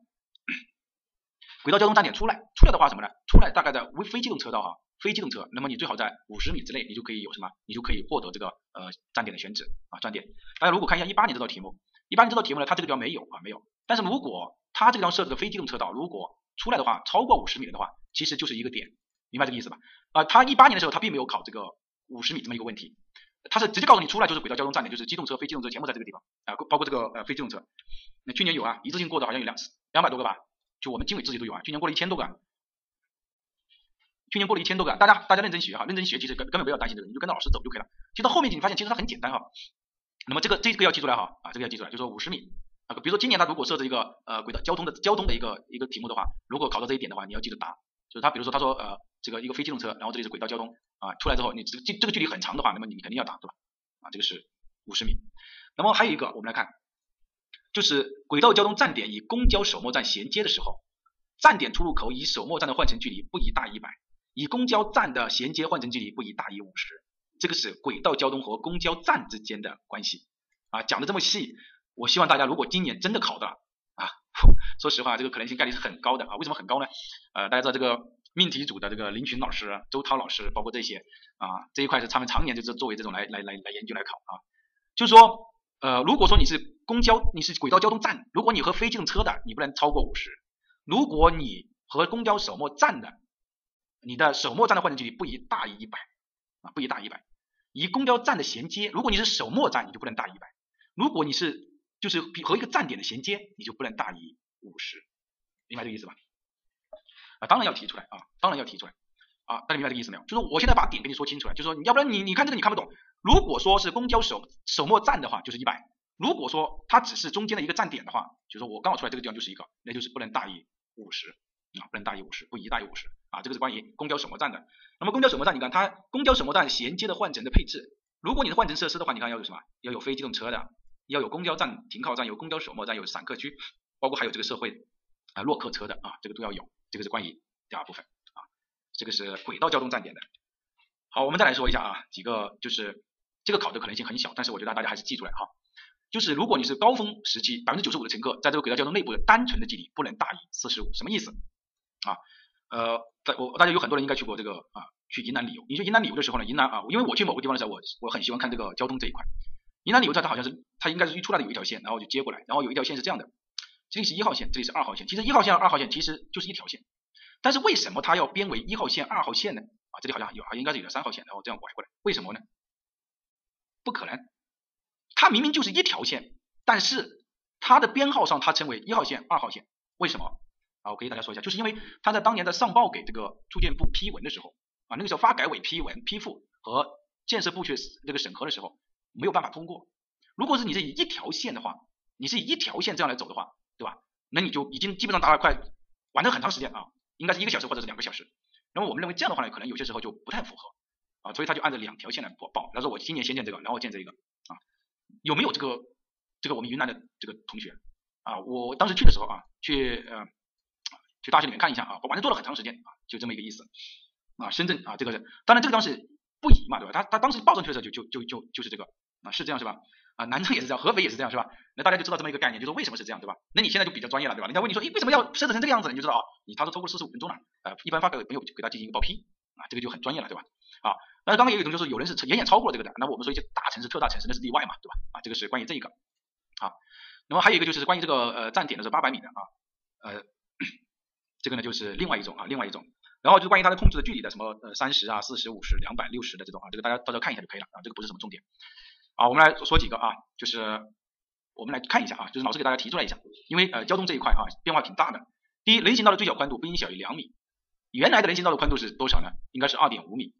轨道交通站点出来，出来的话什么呢？出来大概在非非机动车道哈。非机动车，那么你最好在五十米之内，你就可以有什么？你就可以获得这个呃站点的选址啊站点。大家如果看一下一八年这道题目，一八年这道题目呢，它这个地方没有啊没有。但是如果它这个地方设置的非机动车道，如果出来的话超过五十米的话，其实就是一个点，明白这个意思吧？啊，它一八年的时候它并没有考这个五十米这么一个问题，它是直接告诉你出来就是轨道交通站点，就是机动车、非机动车全部在这个地方啊，包括这个呃非机动车。那去年有啊，一次性过的好像有两两百多个吧，就我们经纬自己都有啊，去年过了一千多个。去年过了一千多个，大家大家认真学哈，认真学，其实根根本不要担心这个，你就跟着老师走就可以了。其实到后面你发现其实它很简单哈。那么这个这个要记出来哈啊，这个要记出来，就说五十米啊，比如说今年他如果设置一个呃轨道交通的交通的一个一个题目的话，如果考到这一点的话，你要记得答。就是他比如说他说呃这个一个非机动车，然后这里是轨道交通啊，出来之后你这个这个距离很长的话，那么你肯定要答对吧？啊，这个是五十米。那么还有一个我们来看，就是轨道交通站点与公交首末站衔接的时候，站点出入口与首末站的换乘距离不宜大于一百。以公交站的衔接换乘距离不宜大于五十，这个是轨道交通和公交站之间的关系啊，讲的这么细，我希望大家如果今年真的考的啊，说实话这个可能性概率是很高的啊，为什么很高呢？呃，大家知道这个命题组的这个林群老师、周涛老师，包括这些啊，这一块是他们常年就是作为这种来来来来研究来考啊，就是说呃，如果说你是公交，你是轨道交通站，如果你和非机动车的，你不能超过五十，如果你和公交首末站的。你的首末站的换乘距离不宜大于一百啊，不宜大于一百。以公交站的衔接，如果你是首末站，你就不能大于一百；如果你是就是和一个站点的衔接，你就不能大于五十，明白这个意思吧？啊，当然要提出来啊，当然要提出来啊，大家明白这个意思没有？就是我现在把点跟你说清楚了，就是说你要不然你你看这个你看不懂。如果说是公交首首末站的话，就是一百；如果说它只是中间的一个站点的话，就说我刚好出来这个地方就是一个，那就是不能大于五十。啊，不能大于五十，不宜大于五十啊，这个是关于公交首末站的。那么公交首末站，你看它公交首末站衔接的换乘的配置，如果你的换乘设施的话，你看要有什么？要有非机动车的，要有公交站停靠站，有公交首末站，有散客区，包括还有这个社会啊落客车的啊，这个都要有。这个是关于第二部分啊，这个是轨道交通站点的。好，我们再来说一下啊，几个就是这个考的可能性很小，但是我觉得大家还是记出来哈。就是如果你是高峰时期，百分之九十五的乘客在这个轨道交通内部的单纯的距离不能大于四十五，什么意思？啊，呃，在我大家有很多人应该去过这个啊去云南旅游。你去云南旅游的时候呢，云南啊，因为我去某个地方的时候，我我很喜欢看这个交通这一块。云南旅游它它好像是它应该是一出来的有一条线，然后就接过来，然后有一条线是这样的，这里是一号线，这里是二号线。其实一号线和、二号线其实就是一条线，但是为什么它要编为一号线、二号线呢？啊，这里好像有啊，应该是有了三号线，然后这样拐过来，为什么呢？不可能，它明明就是一条线，但是它的编号上它称为一号线、二号线，为什么？啊，我给大家说一下，就是因为他在当年在上报给这个住建部批文的时候，啊，那个时候发改委批文批复和建设部去这个审核的时候，没有办法通过。如果是你是以一条线的话，你是以一条线这样来走的话，对吧？那你就已经基本上达到快完成很长时间啊，应该是一个小时或者是两个小时。那么我们认为这样的话呢，可能有些时候就不太符合啊，所以他就按照两条线来报报。他说我今年先建这个，然后建这个啊，有没有这个这个我们云南的这个同学啊？我当时去的时候啊，去呃。去大学里面看一下啊，我反正做了很长时间啊，就这么一个意思啊。深圳啊，这个是当然这个当时不宜嘛，对吧？他他当时报上去的时候就就就就就是这个啊，是这样是吧？啊，南昌也是这样，合肥也是这样是吧？那大家就知道这么一个概念，就是为什么是这样对吧？那你现在就比较专业了对吧？人家问你说，诶，为什么要设置成这个样子？你就知道啊，你他说超过四十五分钟了，呃，一般发给朋友给他进行一个报批啊，这个就很专业了对吧？啊，但是刚刚也有一种就是有人是远远超过了这个的，那我们说一些大城市、特大城市那是例外嘛，对吧？啊，这个是关于这一个啊，那么还有一个就是关于这个呃站点的是八百米的啊，呃。这个呢就是另外一种啊，另外一种，然后就是关于它的控制的距离的，什么呃三十啊、四十五十、两百六十的这种啊，这个大家到时候看一下就可以了啊，这个不是什么重点啊。我们来说几个啊，就是我们来看一下啊，就是老师给大家提出来一下，因为呃交通这一块啊变化挺大的。第一，人行道的最小宽度不应小于两米，原来的人行道的宽度是多少呢？应该是二点五米，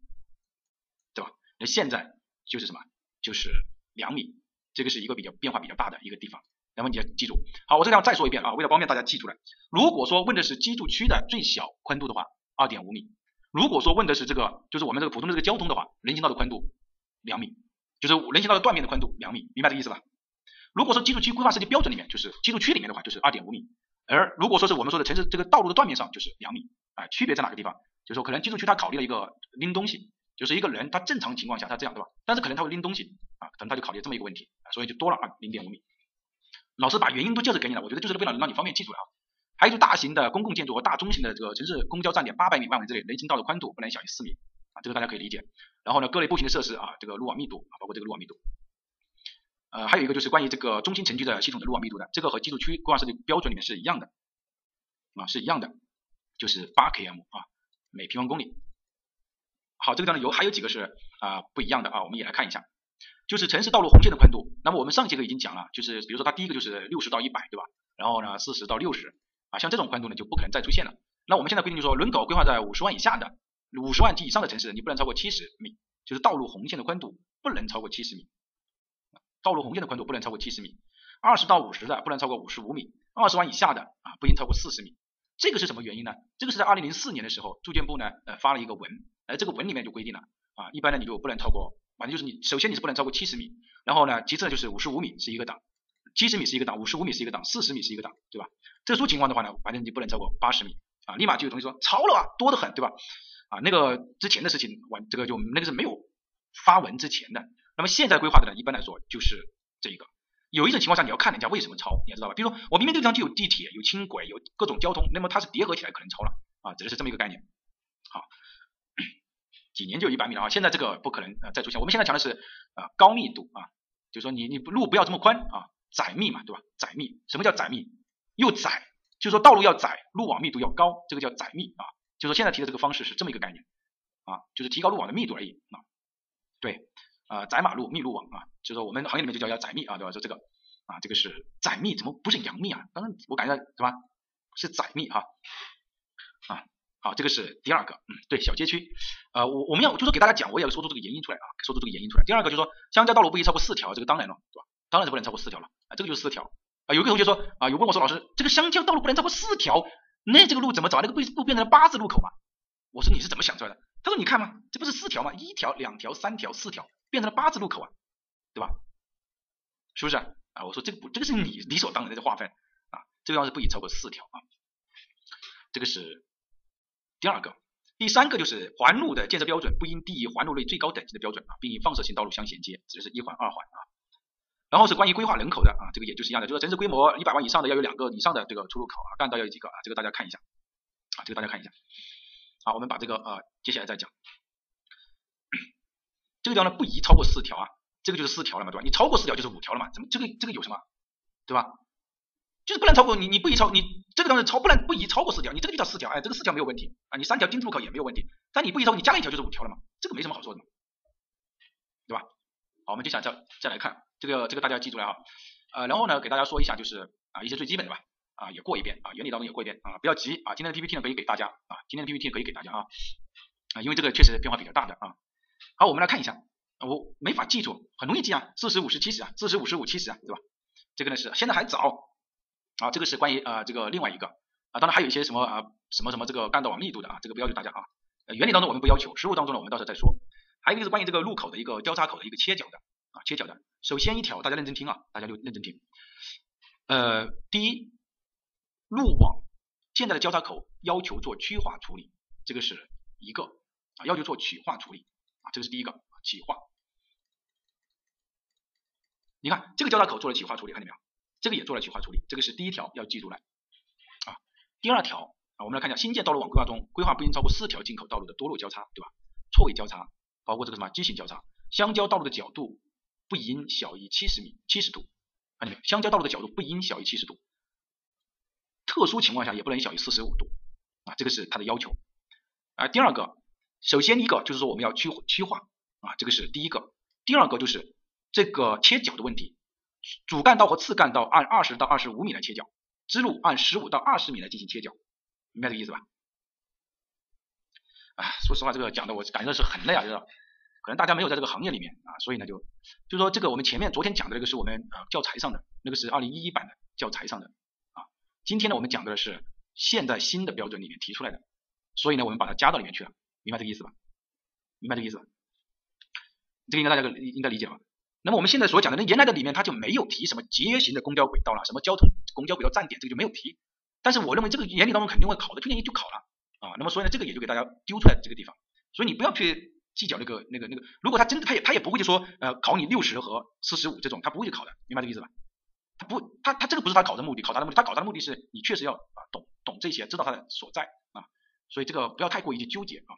那现在就是什么？就是两米，这个是一个比较变化比较大的一个地方。那么你要记住，好，我这样再说一遍啊，为了方便大家记出来。如果说问的是居住区的最小宽度的话，二点五米；如果说问的是这个，就是我们这个普通的这个交通的话，人行道的宽度两米，就是人行道的断面的宽度两米，明白这个意思吧？如果说居住区规划设计标准里面，就是居住区里面的话，就是二点五米；而如果说是我们说的城市这个道路的断面上，就是两米。啊，区别在哪个地方？就是说可能居住区它考虑了一个拎东西，就是一个人他正常情况下他这样对吧？但是可能他会拎东西啊，可能他就考虑这么一个问题，所以就多了啊零点五米。老师把原因都介绍给你了，我觉得就是为了让你方便记住了啊。还有就大型的公共建筑和大中型的这个城市公交站点，八百米范围之内人行道的宽度不能小于四米啊，这个大家可以理解。然后呢，各类步行的设施啊，这个路网密度啊，包括这个路网密度。呃，还有一个就是关于这个中心城区的系统的路网密度的，这个和居住区规划设计标准里面是一样的啊，是一样的，就是八 km 啊每平方公里。好，这个当中有还有几个是啊不一样的啊，我们也来看一下。就是城市道路红线的宽度，那么我们上节课已经讲了，就是比如说它第一个就是六十到一百，对吧？然后呢四十到六十啊，像这种宽度呢就不可能再出现了。那我们现在规定就说，人口规划在五十万以下的、五十万及以上的城市，你不能超过七十米，就是道路红线的宽度不能超过七十米，道路红线的宽度不能超过七十米。二十到五十的不能超过五十五米，二十万以下的啊不应超过四十米。这个是什么原因呢？这个是在二零零四年的时候，住建部呢呃发了一个文，而这个文里面就规定了啊，一般呢你就不能超过。反正就是你，首先你是不能超过七十米，然后呢，其次呢就是五十五米是一个档，七十米是一个档，五十五米是一个档，四十米是一个档，对吧？特殊情况的话呢，反正你不能超过八十米啊，立马就有同学说超了啊，多得很，对吧？啊，那个之前的事情，完这个就那个是没有发文之前的，那么现在规划的呢，一般来说就是这一个。有一种情况下你要看人家为什么超，你要知道吧？比如说我明明这个地方就有地铁、有轻轨、有各种交通，那么它是叠合起来可能超了啊，指的是这么一个概念。好。几年就一百米了啊！现在这个不可能呃再出现。我们现在讲的是啊高密度啊，就是说你你路不要这么宽啊，窄密嘛，对吧？窄密，什么叫窄密？又窄，就是说道路要窄，路网密度要高，这个叫窄密啊。就是说现在提的这个方式是这么一个概念啊，就是提高路网的密度而已啊。对，啊窄马路密路网啊，就是说我们行业里面就叫叫窄密啊，对吧？说这个啊，这个是窄密，怎么不是杨密啊？刚刚我感觉是吧？是窄密哈啊。好，这个是第二个，嗯，对，小街区，呃，我我们要就是给大家讲，我也要说出这个原因出来啊，说出这个原因出来。第二个就是说，乡郊道路不宜超过四条，这个当然了，对吧？当然是不能超过四条了，啊，这个就是四条。啊，有个同学说，啊，有问我说，老师，这个乡郊道路不能超过四条，那这个路怎么走？那个不不变成了八字路口嘛？我说你是怎么想出来的？他说你看嘛，这不是四条吗？一条、两条、三条、四条，变成了八字路口啊，对吧？是不是？啊，我说这个不，这个是你理所当然的划分啊，这个地方是不宜超过四条啊，这个是。第二个，第三个就是环路的建设标准不应低于环路内最高等级的标准啊，并与放射性道路相衔接，指的是一环、二环啊。然后是关于规划人口的啊，这个也就是一样的，就是城市规模一百万以上的要有两个以上的这个出入口啊，干道要有几个啊，这个大家看一下啊，这个大家看一下。好，我们把这个呃接下来再讲。这个地方呢不宜超过四条啊，这个就是四条了嘛，对吧？你超过四条就是五条了嘛，怎么这个这个有什么，对吧？就是不能超过你，你不宜超，你这个东西超不能不宜超过四条，你这个就叫四条，哎，这个四条没有问题啊，你三条丁字路口也没有问题，但你不宜超，你加了一条就是五条了嘛，这个没什么好说的嘛，对吧？好，我们接下来再再来看这个这个大家记住了啊，呃，然后呢给大家说一下就是啊一些最基本的吧，啊也过一遍啊原理当中也过一遍啊不要急啊今天的 PPT 呢可以给大家啊今天的 PPT 可以给大家啊啊因为这个确实变化比较大的啊，好我们来看一下，我没法记住，很容易记啊，四十五十七十啊，四十五十五七十啊，对吧？这个呢是现在还早。啊，这个是关于呃这个另外一个啊，当然还有一些什么啊什么什么这个干道网密度的啊，这个不要求大家啊，原理当中我们不要求，实物当中呢我们到时候再说。还有一个是关于这个路口的一个交叉口的一个切角的啊切角的，首先一条大家认真听啊，大家就认真听。呃，第一，路网现在的交叉口要求做曲化处理，这个是一个啊要求做曲化处理啊，这个是第一个曲化。你看这个交叉口做了曲化处理，看见没有？这个也做了曲化处理，这个是第一条要记住的啊。第二条啊，我们来看一下新建道路网规划中，规划不应超过四条进口道路的多路交叉，对吧？错位交叉，包括这个什么畸形交叉，相交道路的角度不应小于七十米七十度，看见没有？相交道路的角度不应小于七十度，特殊情况下也不能小于四十五度啊，这个是它的要求啊。第二个，首先一个就是说我们要曲曲化啊，这个是第一个。第二个就是这个切角的问题。主干道和次干道按二十到二十五米来切角，支路按十五到二十米来进行切角，明白这个意思吧？啊，说实话，这个讲的我感觉是很累啊，就是可能大家没有在这个行业里面啊，所以呢就就说这个我们前面昨天讲的那个是我们呃教材上的，那个是二零一一版的教材上的啊，今天呢我们讲的是现在新的标准里面提出来的，所以呢我们把它加到里面去了，明白这个意思吧？明白这个意思吧？这个应该大家应该理解吧？那么我们现在所讲的，那原来的里面它就没有提什么节约型的公交轨道了，什么交通公交轨道站点，这个就没有提。但是我认为这个原理当中肯定会考的，去年就考了啊。那么所以呢，这个也就给大家丢出来这个地方。所以你不要去计较那个那个那个，如果他真的他也他也不会就说呃考你六十和四十五这种，他不会去考的，明白这个意思吧？他不他他这个不是他考的目的，考察的目的，他考察的目的是你确实要啊懂懂这些，知道它的所在啊。所以这个不要太过于去纠结啊。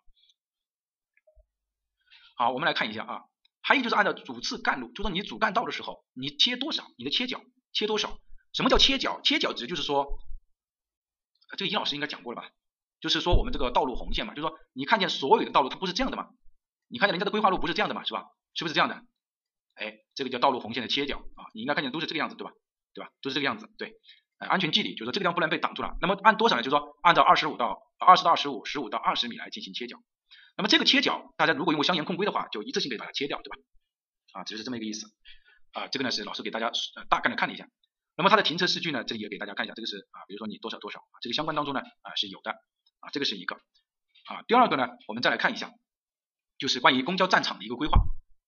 好，我们来看一下啊。还有就是按照主次干路，就说你主干道的时候，你切多少，你的切角切多少？什么叫切角？切角值就是说，这个尹老师应该讲过了吧？就是说我们这个道路红线嘛，就是说你看见所有的道路它不是这样的嘛？你看见人家的规划路不是这样的嘛？是吧？是不是这样的？哎，这个叫道路红线的切角啊，你应该看见都是这个样子对吧？对吧？都是这个样子，对。安全距离就是说这个地方不能被挡住了。那么按多少呢？就是说按照二十五到二十到二十五，十五到二十米来进行切角。那么这个切角，大家如果用相沿控规的话，就一次性给把它切掉，对吧？啊，只是这么一个意思。啊，这个呢是老师给大家呃大概的看了一下。那么它的停车视距呢，这里也给大家看一下，这个是啊，比如说你多少多少，这个相关当中呢啊是有的。啊，这个是一个。啊，第二个呢，我们再来看一下，就是关于公交站场的一个规划。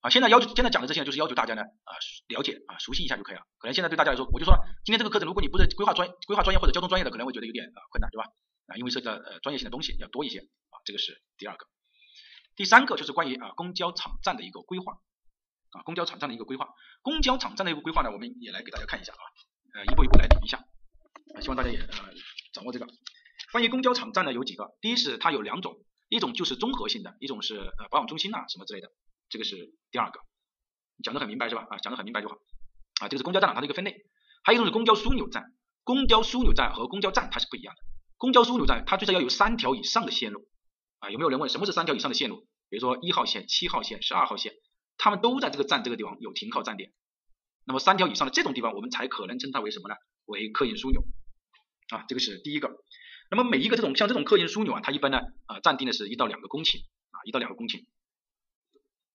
啊，现在要求现在讲的这些就是要求大家呢啊了解啊熟悉一下就可以了。可能现在对大家来说，我就说今天这个课程，如果你不是规划专规划专业或者交通专业的，可能会觉得有点啊困难，对吧？啊，因为涉及到呃专业性的东西要多一些。啊，这个是第二个。第三个就是关于啊公交场站的一个规划。啊公交场站的一个规划，公交场站的一个规划呢，我们也来给大家看一下啊，呃一步一步来理一下，希望大家也呃掌握这个。关于公交场站呢有几个，第一是它有两种，一种就是综合性的，一种是呃保养中心呐什么之类的，这个是第二个，讲得很明白是吧？啊讲得很明白就好。啊，这个是公交站它的一个分类，还有一种是公交枢纽站，公交枢纽站和公交站它是不一样的，公交枢纽站它最少要有三条以上的线路。啊，有没有人问什么是三条以上的线路？比如说一号线、七号线、十二号线，他们都在这个站这个地方有停靠站点。那么三条以上的这种地方，我们才可能称它为什么呢？为客运枢纽。啊，这个是第一个。那么每一个这种像这种客运枢纽啊，它一般呢啊暂定的是一到两个公顷啊，一到两个公顷。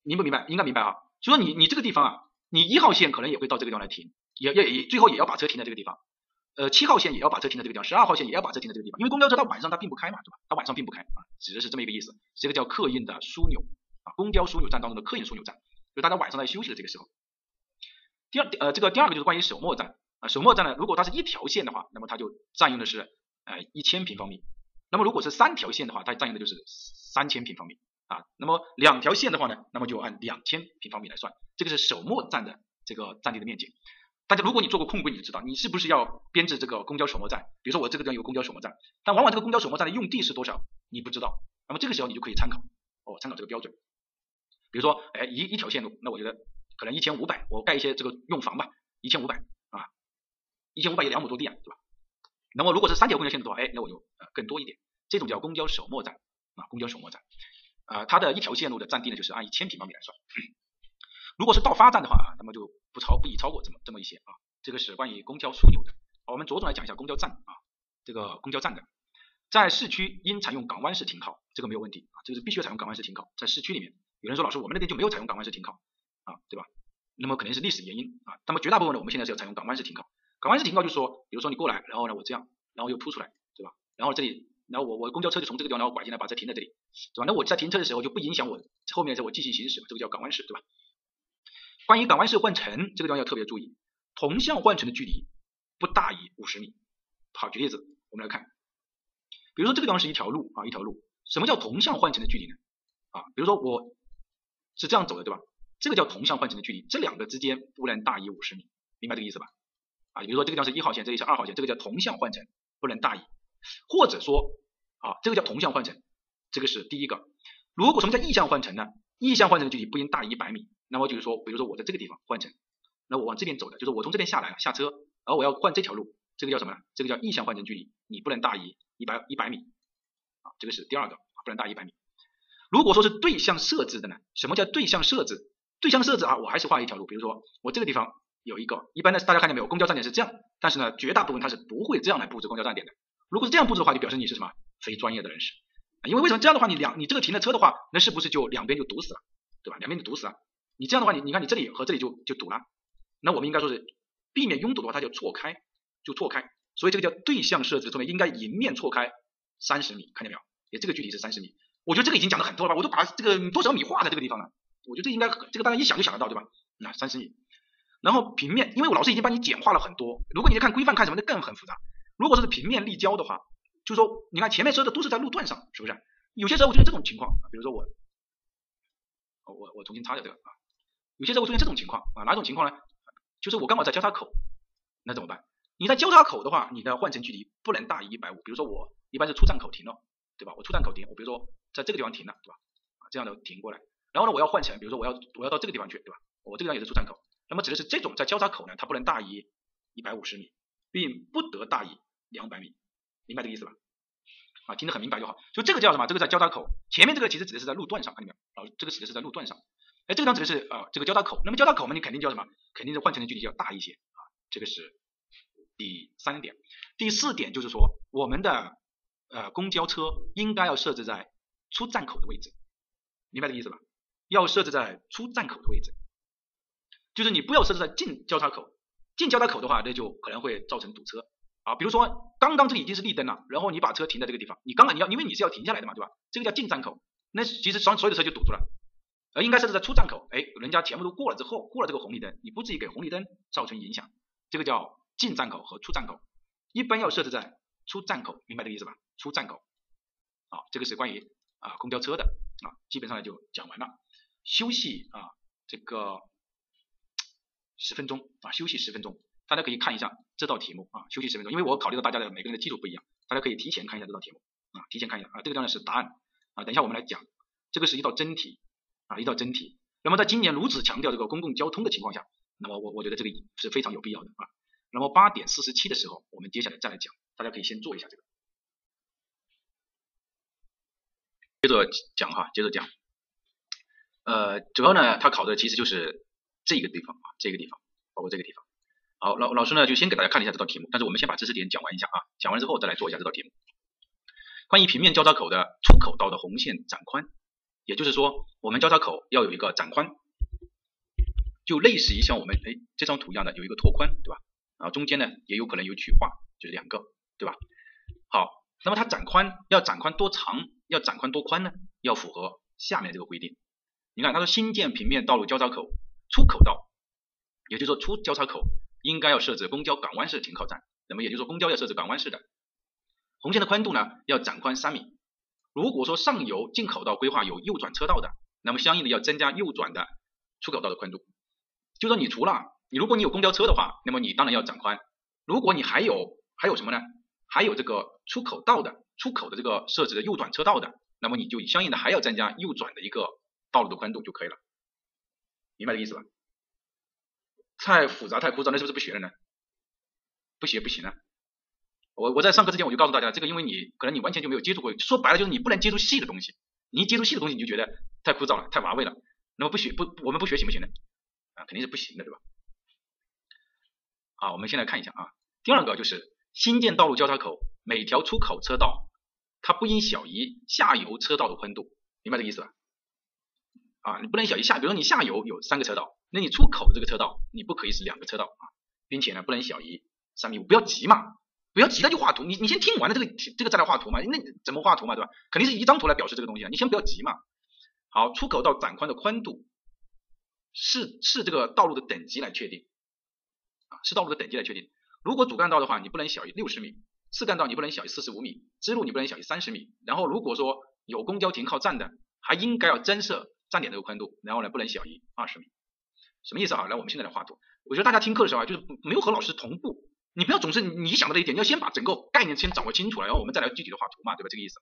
明不明白？应该明白啊。就说你你这个地方啊，你一号线可能也会到这个地方来停，也也也最后也要把车停在这个地方。呃，七号线也要把车停在这个地方，十二号线也要把车停在这个地方，因为公交车它晚上它并不开嘛，对吧？它晚上并不开啊，指的是这么一个意思。这个叫客运的枢纽啊，公交枢纽站当中的客运枢纽站，就大家晚上在休息的这个时候。第二呃，这个第二个就是关于首末站啊，首末站呢，如果它是一条线的话，那么它就占用的是呃一千平方米，那么如果是三条线的话，它占用的就是三千平方米啊，那么两条线的话呢，那么就按两千平方米来算，这个是首末站的这个占地的面积。大家，如果你做过控规，你就知道，你是不是要编制这个公交首末站？比如说我这个地方有公交首末站，但往往这个公交首末站的用地是多少，你不知道。那么这个时候你就可以参考，哦，参考这个标准。比如说，哎，一一条线路，那我觉得可能一千五百，我盖一些这个用房吧，一千五百啊，一千五百也两亩多地啊，对吧？那么如果是三条公交线路的话，哎，那我就呃更多一点，这种叫公交首末站啊，公交首末站啊，它的一条线路的占地呢就是按一千平方米来算。如果是到发站的话，那么就不超不宜超过这么这么一些啊。这个是关于公交枢纽的。我们着重来讲一下公交站啊，这个公交站的，在市区应采用港湾式停靠，这个没有问题啊，这个是必须要采用港湾式停靠，在市区里面。有人说老师，我们那边就没有采用港湾式停靠啊，对吧？那么肯定是历史原因啊。那么绝大部分呢，我们现在是要采用港湾式停靠。港湾式停靠就是说，比如说你过来，然后呢我这样，然后又凸出来，对吧？然后这里，然后我我公交车就从这个地方然后拐进来，把车停在这里，对吧？那我在停车的时候就不影响我后面的我继续行驶嘛，这个叫港湾式，对吧？关于港湾式换乘，这个地方要特别注意，同向换乘的距离不大于五十米。好，举例子，我们来看，比如说这个地方是一条路啊，一条路，什么叫同向换乘的距离呢？啊，比如说我。是这样走的，对吧？这个叫同向换乘的距离，这两个之间不能大于五十米，明白这个意思吧？啊，比如说这个地方是一号线，这里是二号线，这个叫同向换乘，不能大于，或者说啊，这个叫同向换乘，这个是第一个。如果什么叫异向换乘呢？异向换乘的距离不应大于一百米。那么就是说，比如说我在这个地方换乘，那我往这边走的，就是我从这边下来了，下车，而我要换这条路，这个叫什么呢？这个叫逆向换乘距离，你不能大于一百一百米啊，这个是第二个，不能大于一百米。如果说是对向设置的呢？什么叫对向设置？对向设置啊，我还是画一条路，比如说我这个地方有一个，一般的大家看见没有？公交站点是这样，但是呢，绝大部分它是不会这样来布置公交站点的。如果是这样布置的话，就表示你是什么非专业的人士。因为为什么这样的话，你两你这个停的车的话，那是不是就两边就堵死了，对吧？两边就堵死了。你这样的话，你你看你这里和这里就就堵了。那我们应该说是避免拥堵的话，它就错开，就错开。所以这个叫对向设置，说明应该迎面错开三十米，看见没有？也这个距离是三十米。我觉得这个已经讲的很多了吧，我都把这个多少米画在这个地方了。我觉得这应该这个大家一想就想得到，对吧？那三十米，然后平面，因为我老师已经帮你简化了很多。如果你看规范看什么那更很复杂。如果说是平面立交的话，就是说你看前面说的都是在路段上，是不是？有些时候就是这种情况，比如说我，我我重新擦掉这个啊。有些时候会出现这种情况啊，哪种情况呢？就是我刚好在交叉口，那怎么办？你在交叉口的话，你的换乘距离不能大于一百五。比如说我一般是出站口停了，对吧？我出站口停，我比如说。在这个地方停了，对吧？啊，这样的停过来，然后呢，我要换乘，比如说我要我要到这个地方去，对吧？我这个地方也是出站口，那么指的是这种在交叉口呢，它不能大于一百五十米，并不得大于两百米，明白这个意思吧？啊，听得很明白就好。就这个叫什么？这个在交叉口前面这个其实指的是在路段上，看见没有？啊，这个指的是在路段上。哎，这个地方指的是啊这个交叉口，那么交叉口嘛，你肯定叫什么？肯定是换乘的距离要大一些啊。这个是第三点。第四点就是说，我们的呃公交车应该要设置在。出站口的位置，明白这个意思吧？要设置在出站口的位置，就是你不要设置在进交叉口。进交叉口的话，那就可能会造成堵车啊。比如说，刚刚这已经是绿灯了，然后你把车停在这个地方，你刚刚你要，因为你是要停下来的嘛，对吧？这个叫进站口，那其实所所有的车就堵住了。而应该设置在出站口，哎，人家全部都过了之后，过了这个红绿灯，你不至于给红绿灯造成影响。这个叫进站口和出站口，一般要设置在出站口，明白这个意思吧？出站口，好，这个是关于。啊，公交车的啊，基本上就讲完了。休息啊，这个十分钟啊，休息十分钟，大家可以看一下这道题目啊，休息十分钟，因为我考虑到大家的每个人的基础不一样，大家可以提前看一下这道题目啊，提前看一下啊，这个当然是答案啊，等一下我们来讲，这个是一道真题啊，一道真题。那么在今年如此强调这个公共交通的情况下，那么我我觉得这个是非常有必要的啊。那么八点四十七的时候，我们接下来再来讲，大家可以先做一下这个。接着讲哈，接着讲，呃，主要呢，他考的其实就是这个地方啊，这个地方，包括这个地方。好，老老师呢就先给大家看一下这道题目，但是我们先把知识点讲完一下啊，讲完之后再来做一下这道题目。关于平面交叉口的出口道的红线展宽，也就是说，我们交叉口要有一个展宽，就类似于像我们哎这张图一样的有一个拓宽，对吧？啊，中间呢也有可能有曲化，就是两个，对吧？好，那么它展宽要展宽多长？要展宽多宽呢？要符合下面这个规定。你看，他说新建平面道路交叉口出口道，也就是说出交叉口应该要设置公交港湾式停靠站。那么也就是说，公交要设置港湾式的。红线的宽度呢，要展宽三米。如果说上游进口道规划有右转车道的，那么相应的要增加右转的出口道的宽度。就说你除了你，如果你有公交车的话，那么你当然要展宽。如果你还有还有什么呢？还有这个出口道的。出口的这个设置的右转车道的，那么你就相应的还要增加右转的一个道路的宽度就可以了，明白这意思吧？太复杂太枯燥，那是不是不学了呢？不学不行啊！我我在上课之前我就告诉大家，这个因为你可能你完全就没有接触过，说白了就是你不能接触细的东西，你一接触细的东西你就觉得太枯燥了，太乏味了，那么不学不我们不学行不行呢？啊，肯定是不行的，对吧？好，我们先来看一下啊，第二个就是新建道路交叉口每条出口车道，它不应小于下游车道的宽度，明白这个意思吧？啊，你不能小于下，比如说你下游有三个车道，那你出口的这个车道你不可以是两个车道啊，并且呢不能小于三米五，不要急嘛。不要急，他就画图。你你先听完了这个这个再来画图嘛？那怎么画图嘛，对吧？肯定是一张图来表示这个东西啊。你先不要急嘛。好，出口到展宽的宽度是是这个道路的等级来确定啊，是道路的等级来确定。如果主干道的话，你不能小于六十米；次干道你不能小于四十五米；支路你不能小于三十米。然后如果说有公交停靠站的，还应该要增设站点这个宽度，然后呢不能小于二十米。什么意思啊？来，我们现在来画图。我觉得大家听课的时候啊，就是没有和老师同步。你不要总是你想到的一点，你要先把整个概念先掌握清楚了，然后我们再来具体的画图嘛，对吧？这个意思。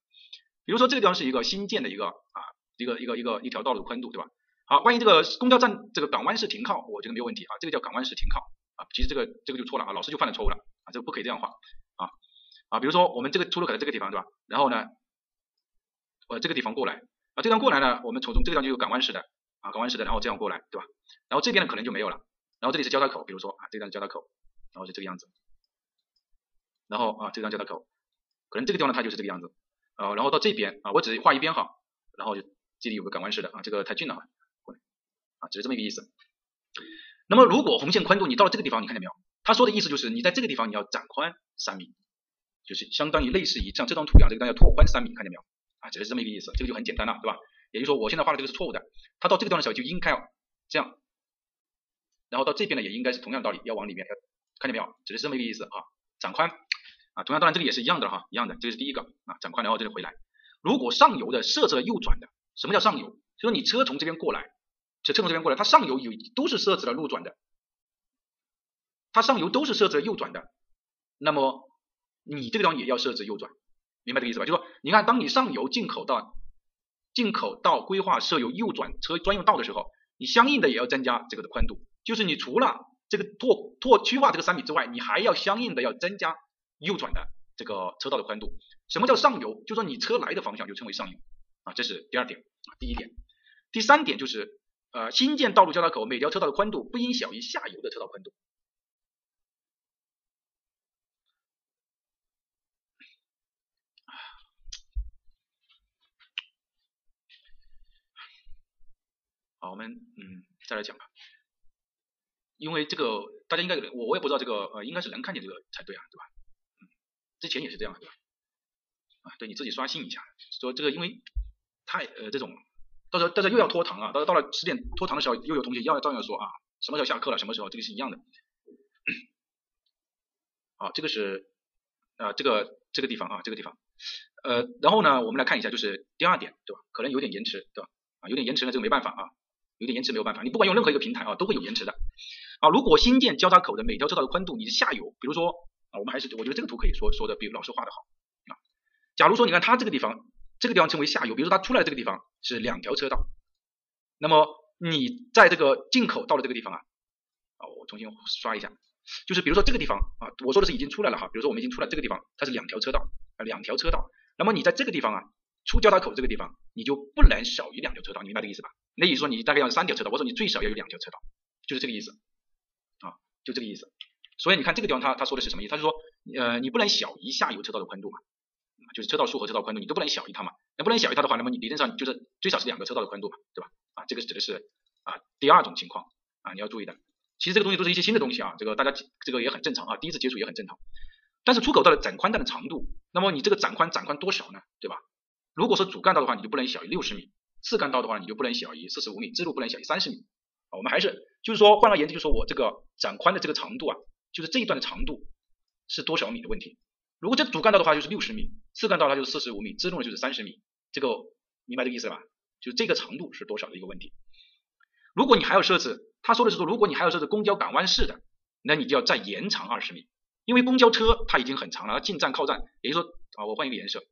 比如说这个地方是一个新建的一个啊，一个一个一个一条道路的宽度，对吧？好，关于这个公交站这个港湾式停靠，我觉得没有问题啊，这个叫港湾式停靠啊，其实这个这个就错了啊，老师就犯了错误了啊，这个不可以这样画啊啊，比如说我们这个出入口在这个地方，对吧？然后呢，呃这个地方过来啊，这段过来呢，我们从从这个地方就有港湾式的啊，港湾式的，然后这样过来，对吧？然后这边呢可能就没有了，然后这里是交叉口，比如说啊，这个是交叉口。然后是这个样子，然后啊，这张交叉口，可能这个地方呢它就是这个样子，啊，然后到这边啊，我只画一边哈，然后就这里有个港湾式的啊，这个太近了啊，过来啊，只是这么一个意思。那么如果红线宽度你到了这个地方，你看见没有？他说的意思就是你在这个地方你要展宽三米，就是相当于类似于像这张图一样这个地方要拓宽三米，看见没有？啊，只是这么一个意思，这个就很简单了，对吧？也就是说我现在画的这个是错误的，他到这个地方的时候就应该要这样，然后到这边呢也应该是同样道理，要往里面要。看见没有？只是这么一个意思啊，展宽啊，同样当然这个也是一样的哈，一样的，这个是第一个啊，展宽然后这里回来。如果上游的设置了右转的，什么叫上游？就是你车从这边过来，车车从这边过来，它上游有都是设置了路转的，它上游都是设置了右转的，那么你这个地方也要设置右转，明白这个意思吧？就说你看，当你上游进口到进口到规划设有右转车专用道的时候，你相应的也要增加这个的宽度，就是你除了这个拓拓区划这个三米之外，你还要相应的要增加右转的这个车道的宽度。什么叫上游？就说你车来的方向就称为上游啊，这是第二点啊。第一点，第三点就是呃，新建道路交叉口每条车道的宽度不应小于下游的车道宽度。好，我们嗯再来讲吧。因为这个大家应该我我也不知道这个呃应该是能看见这个才对啊，对吧？之前也是这样，对吧？啊，对你自己刷新一下，说这个因为太呃这种，到时候到时候又要拖堂啊，到时候到了十点拖堂的时候，又有同学要照样说啊，什么时候下课了？什么时候？这个是一样的。好，这个是啊这个这个地方啊这个地方，呃然后呢我们来看一下就是第二点对吧？可能有点延迟对吧？啊有点延迟呢这个没办法啊，有点延迟没有办法，你不管用任何一个平台啊都会有延迟的。啊，如果新建交叉口的每条车道的宽度，你的下游，比如说我们还是我觉得这个图可以说说的比老师画的好啊。假如说你看它这个地方，这个地方称为下游，比如说它出来这个地方是两条车道，那么你在这个进口到了这个地方啊，啊，我重新刷一下，就是比如说这个地方啊，我说的是已经出来了哈，比如说我们已经出来这个地方，它是两条车道啊，两条车道，那么你在这个地方啊，出交叉口这个地方，你就不能少于两条车道，你明白这个意思吧？那意思说你大概要三条车道，我说你最少要有两条车道，就是这个意思啊。就这个意思，所以你看这个地方他他说的是什么意思？他是说，呃，你不能小于下游车道的宽度嘛，就是车道数和车道宽度你都不能小于它嘛，那不能小于它的话，那么你理论上就是最少是两个车道的宽度嘛，对吧？啊，这个指的是啊第二种情况啊你要注意的。其实这个东西都是一些新的东西啊，这个大家这个也很正常啊，第一次接触也很正常。但是出口道的展宽带的长度，那么你这个展宽展宽多少呢？对吧？如果说主干道的话，你就不能小于六十米；次干道的话，你就不能小于四十五米；支路不能小于三十米。啊，我们还是就是说，换而言之，就是说我这个展宽的这个长度啊，就是这一段的长度是多少米的问题。如果这主干道的话就是六十米，次干道它就是四十五米，支路的就是三十米，这个明白这个意思吧？就这个长度是多少的一个问题。如果你还要设置，他说的是说，如果你还要设置公交港湾式的，那你就要再延长二十米，因为公交车它已经很长了，它进站靠站，也就是说啊，我换一个颜色。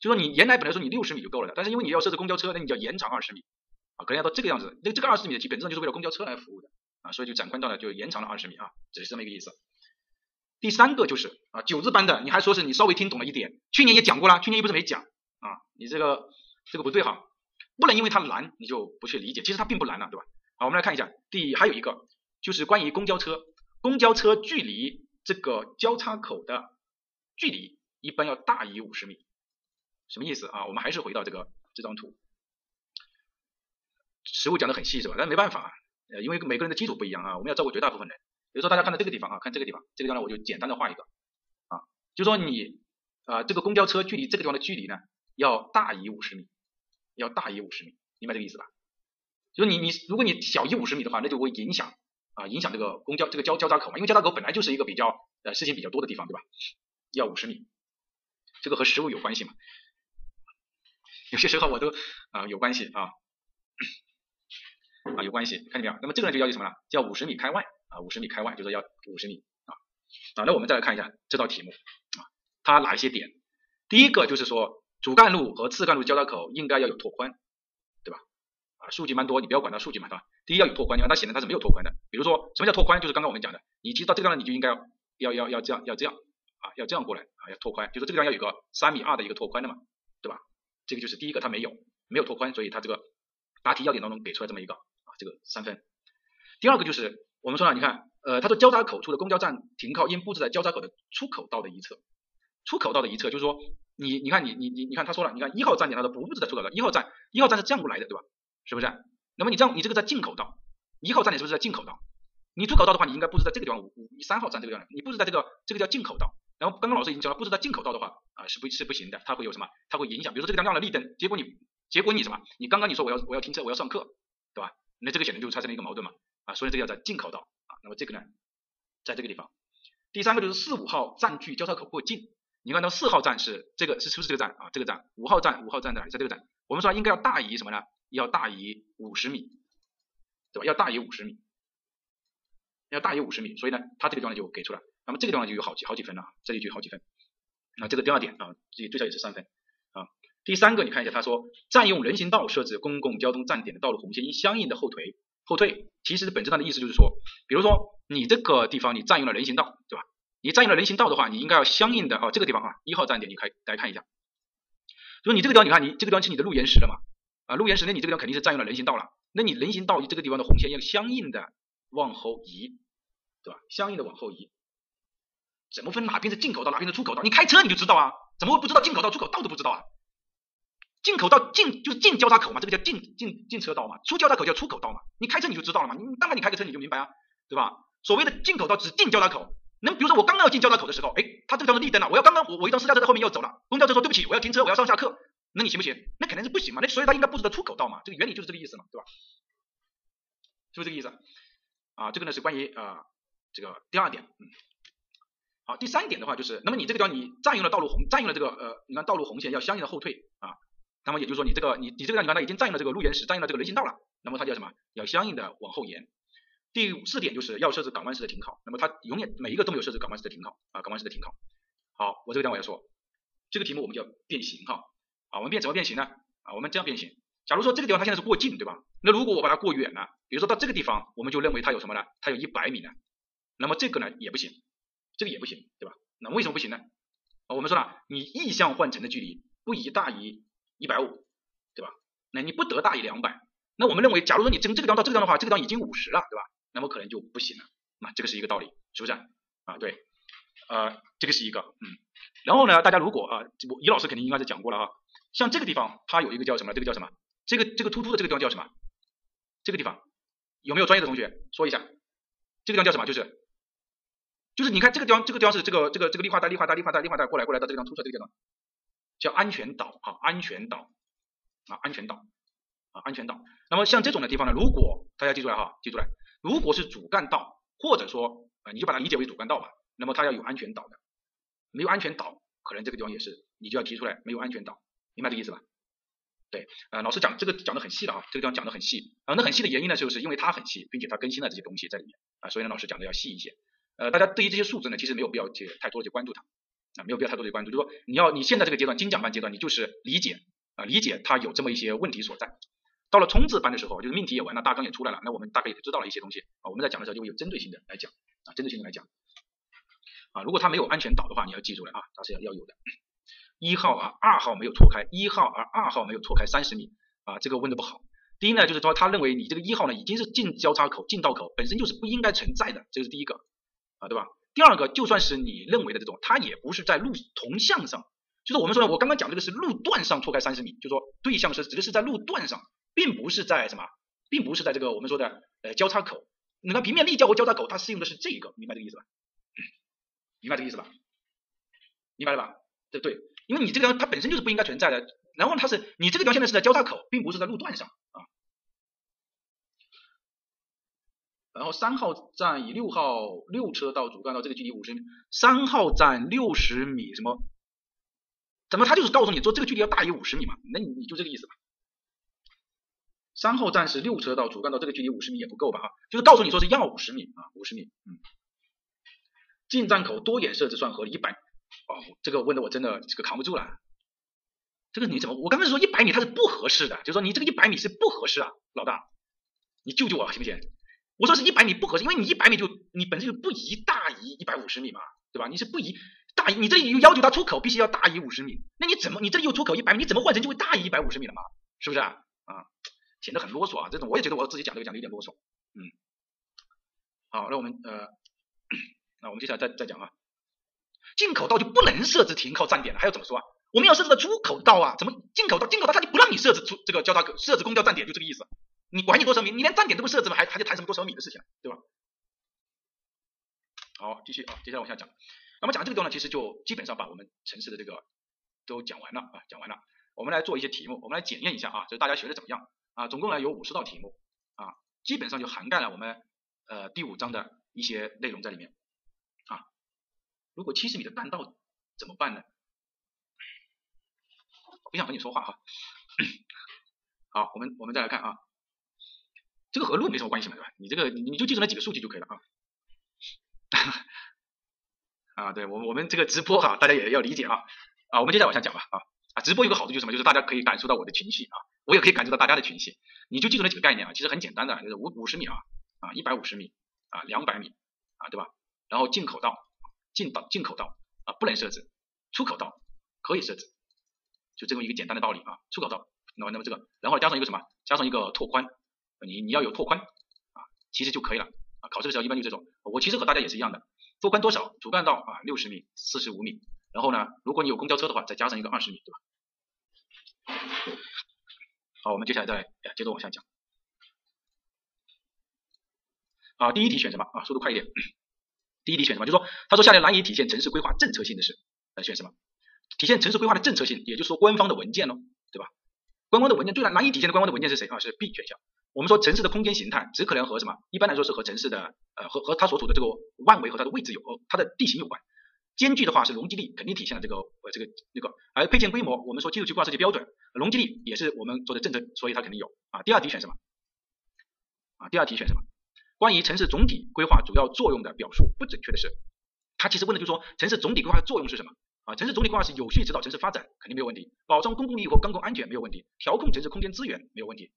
就说你原来本来说你六十米就够了的，但是因为你要设置公交车，那你就要延长二十米啊，可能要到这个样子。那这个二十米的基本上就是为了公交车来服务的所以就展宽到了就延长了二十米啊，只是这么一个意思。第三个就是啊九字班的，你还说是你稍微听懂了一点，去年也讲过了，去年又不是没讲啊，你这个这个不对哈，不能因为它难你就不去理解，其实它并不难了，对吧？好，我们来看一下，第还有一个就是关于公交车，公交车距离这个交叉口的距离一般要大于五十米，什么意思啊？我们还是回到这个这张图，实物讲的很细是吧？但没办法，呃，因为每个人的基础不一样啊，我们要照顾绝大部分人。比如说大家看到这个地方啊，看这个地方，这个地方呢我就简单的画一个啊，就说你啊这个公交车距离这个地方的距离呢要大于五十米，要大于五十米，明白这个意思吧？就是你你如果你小于五十米的话，那就会影响啊影响这个公交这个交交叉口嘛，因为交叉口本来就是一个比较呃事情比较多的地方，对吧？要五十米，这个和实物有关系嘛？有些时候我都啊有关系啊啊有关系，看见没有？那么这个呢就要求什么呢？叫五十米开外啊五十米开外，就是要五十米啊啊。那我们再来看一下这道题目啊，它哪一些点？第一个就是说主干路和次干路交叉口应该要有拓宽。对吧？啊数据蛮多，你不要管它数据嘛，对吧？第一要有拓宽，你看它显然它是没有拓宽的。比如说什么叫拓宽？就是刚刚我们讲的，你其实到这个地方你就应该要要要这样要这样啊，要这样过来啊，要拓宽，就是这个地方要有个三米二的一个拓宽的嘛，对吧？这个就是第一个，它没有没有拓宽，所以它这个答题要点当中给出来这么一个，这个三分。第二个就是我们说了，你看呃，它说交叉口处的公交站停靠应布置在交叉口的出口道的一侧，出口道的一侧就是说你你看你你你你看他说了，你看一号站点它的不布置在出口道，一号站一号站是这样过来的，对吧？是不是？那么你这样，你这个在进口道，一号站点是不是在进口道？你出口道的话，你应该布置在这个地方，五五三号站这个地方，你布置在这个这个叫进口道。然后刚刚老师已经讲了，布置在进口道的话啊是不是不行的，它会有什么？它会影响。比如说这个地方亮了绿灯，结果你结果你什么？你刚刚你说我要我要停车，我要上课，对吧？那这个显然就产生了一个矛盾嘛啊，所以这个要在进口道啊。那么这个呢，在这个地方。第三个就是四五号站距交叉口过近，你看到四号站是这个是是不是这个站啊？这个站五号站五号站在哪里？在这个站。我们说应该要大于什么呢？要大于五十米，对吧？要大于五十米，要大于五十米，所以呢，它这个地方就给出来。那么这个地方就有好几好几分了，这里就有好几分。那这个第二点啊，这最少也是三分。第三个，你看一下，他说占用人行道设置公共交通站点的道路红线应相应的后退后退。其实本质上的意思就是说，比如说你这个地方你占用了人行道，对吧？你占用了人行道的话，你应该要相应的啊，这个地方啊，一号站点，你可以大家看一下。说你这个地方，你看你这个地方是你的路沿石了嘛？啊，路沿石，那你这个地方肯定是占用了人行道了，那你人行道这个地方的红线要相应的往后移，对吧？相应的往后移，怎么分哪边是进口道，哪边是出口道？你开车你就知道啊，怎么会不知道进口道、出口道都不知道啊？进口道进就是进交叉口嘛，这个叫进进进车道嘛，出交叉口叫出口道嘛，你开车你就知道了嘛，你当然你开个车你就明白啊，对吧？所谓的进口道只进交叉口，那比如说我刚刚要进交叉口的时候，哎，它这个地方是绿灯了，我要刚刚我我一辆私家车在后面要走了，公交车说对不起，我要停车，我要上下客。那你行不行？那肯定是不行嘛。那所以它应该布置的出口道嘛。这个原理就是这个意思嘛，对吧？是不是这个意思？啊，这个呢是关于啊这个第二点。好，第三点的话就是，那么你这个地方你占用了道路红，占用了这个呃，你看道路红线要相应的后退啊。那么也就是说你这个你你这个地方你看它已经占用了这个路沿石，占用了这个人行道了，那么它叫什么？要相应的往后延。第四点就是要设置港湾式的停靠，那么它永远每一个都没有设置港湾式的停靠啊，港湾式的停靠。好，我这个地方我要说，这个题目我们叫变形哈。啊，我们变怎么变形呢？啊，我们这样变形。假如说这个地方它现在是过近，对吧？那如果我把它过远了，比如说到这个地方，我们就认为它有什么呢？它有一百米呢。那么这个呢也不行，这个也不行，对吧？那为什么不行呢？我们说了，你逆向换乘的距离不宜大于一百五，对吧？那你不得大于两百。那我们认为，假如说你从这个地方到这个地方的话，这个地方已经五十了，对吧？那么可能就不行了。那这个是一个道理，是不是？啊，对，呃，这个是一个，嗯。然后呢，大家如果啊，我李老师肯定应该是讲过了啊。像这个地方，它有一个叫什么？这个叫什么？这个这个突出的这个地方叫什么？这个地方有没有专业的同学说一下？这个地方叫什么？就是就是你看这个地方，这个地方是这个这个这个绿化带、绿化带、绿化带、绿化带过来过来到这个地方突出来这个地方，叫安全岛啊，安全岛啊，安全岛啊，安全岛。那么像这种的地方呢，如果大家记住了哈，记住了，如果是主干道，或者说啊，你就把它理解为主干道吧，那么它要有安全岛的，没有安全岛，可能这个地方也是你就要提出来没有安全岛。明白这个意思吧？对，呃，老师讲这个讲的很细的啊，这个地方讲的很细啊，那很细的原因呢，就是因为它很细，并且它更新了这些东西在里面啊，所以呢，老师讲的要细一些。呃，大家对于这些数字呢，其实没有必要去太多的去关注它啊，没有必要太多的关注。就是说你要你现在这个阶段精讲班阶段，你就是理解啊，理解它有这么一些问题所在。到了冲刺班的时候，就是命题也完了，大纲也出来了，那我们大概也知道了一些东西啊。我们在讲的时候就会有针对性的来讲啊，针对性的来讲啊。如果它没有安全岛的话，你要记住了啊，它是要要有的。一号啊，二号没有错开，一号而二号没有错开三十米啊，这个问的不好。第一呢，就是说他认为你这个一号呢已经是进交叉口、进道口，本身就是不应该存在的，这是第一个啊，对吧？第二个，就算是你认为的这种，它也不是在路同向上，就是我们说的，我刚刚讲这个是路段上错开三十米，就说对象是指的是在路段上，并不是在什么，并不是在这个我们说的呃交叉口。你看平面立交和交叉口，它适用的是这一个，明白这个意思吧？明白这个意思吧？明白了吧？对对，因为你这个地方它本身就是不应该存在的，然后它是你这个地方现在是在交叉口，并不是在路段上啊。然后三号站以六号六车道主干道这个距离五十米，三号站六十米什么？怎么他就是告诉你说这个距离要大于五十米嘛？那你你就这个意思吧。三号站是六车道主干道这个距离五十米也不够吧？哈，就是告诉你说是要五十米啊，五十米，嗯。进站口多眼设置算合理，一百。哦，这个问的我真的这个扛不住了。这个你怎么？我刚才说一百米它是不合适的，就是说你这个一百米是不合适啊，老大，你救救我行不行？我说是一百米不合适，因为你一百米就你本身就不宜大于一百五十米嘛，对吧？你是不宜大于，你这里又要求它出口必须要大于五十米，那你怎么你这里又出口一百米，你怎么换成就会大于一百五十米了嘛？是不是啊？啊，显得很啰嗦啊，这种我也觉得我自己讲这个讲的有点啰嗦，嗯。好，那我们呃，那我们接下来再再讲啊。进口道就不能设置停靠站点了，还要怎么说啊？我们要设置的出口道啊，怎么进口道？进口道它就不让你设置出这个交叉口，设置公交站点，就这个意思。你管你多少米，你连站点都不设置嘛，还还就谈什么多少米的事情，对吧？好，继续啊，接下来往下讲。那么讲这个地方呢，其实就基本上把我们城市的这个都讲完了啊，讲完了。我们来做一些题目，我们来检验一下啊，就是大家学的怎么样啊？总共呢有五十道题目啊，基本上就涵盖了我们呃第五章的一些内容在里面啊。如果七十米的弹道怎么办呢？不想和你说话哈。好，我们我们再来看啊，这个和路没什么关系嘛，对吧？你这个你你就记住那几个数据就可以了啊。啊，对我我们这个直播哈，大家也要理解啊。啊，我们接着往下讲吧啊啊，直播有个好处就是什么？就是大家可以感受到我的情绪啊，我也可以感受到大家的情绪。你就记住那几个概念啊，其实很简单的，就是五五十米啊啊，一百五十米啊，两百米啊，对吧？然后进口道。进道进口道啊不能设置，出口道可以设置，就这么一个简单的道理啊。出口道，那么那么这个，然后加上一个什么？加上一个拓宽，你你要有拓宽啊，其实就可以了啊。考试的时候一般就这种，我其实和大家也是一样的，拓宽多少？主干道啊六十米、四十五米，然后呢，如果你有公交车的话，再加上一个二十米，对吧？好，我们接下来再接着往下讲。啊，第一题选什么啊？速度快一点。第一题选什么？就说他说下列难以体现城市规划政策性的是，呃，选什么？体现城市规划的政策性，也就是说官方的文件喽，对吧？官方的文件最难难以体现的官方的文件是谁啊？是 B 选项。我们说城市的空间形态只可能和什么？一般来说是和城市的呃和和它所处的这个万维和它的位置有它的地形有关。间距的话是容积率，肯定体现了这个呃这个那个。而配件规模，我们说基础区规划设计标准，容积率也是我们做的政策，所以它肯定有啊。第二题选什么？啊，第二题选什么？关于城市总体规划主要作用的表述不准确的是，他其实问的就是说城市总体规划的作用是什么啊？城市总体规划是有序指导城市发展，肯定没有问题；保障公共利益和公共安全没有问题；调控城市空间资源没有问题。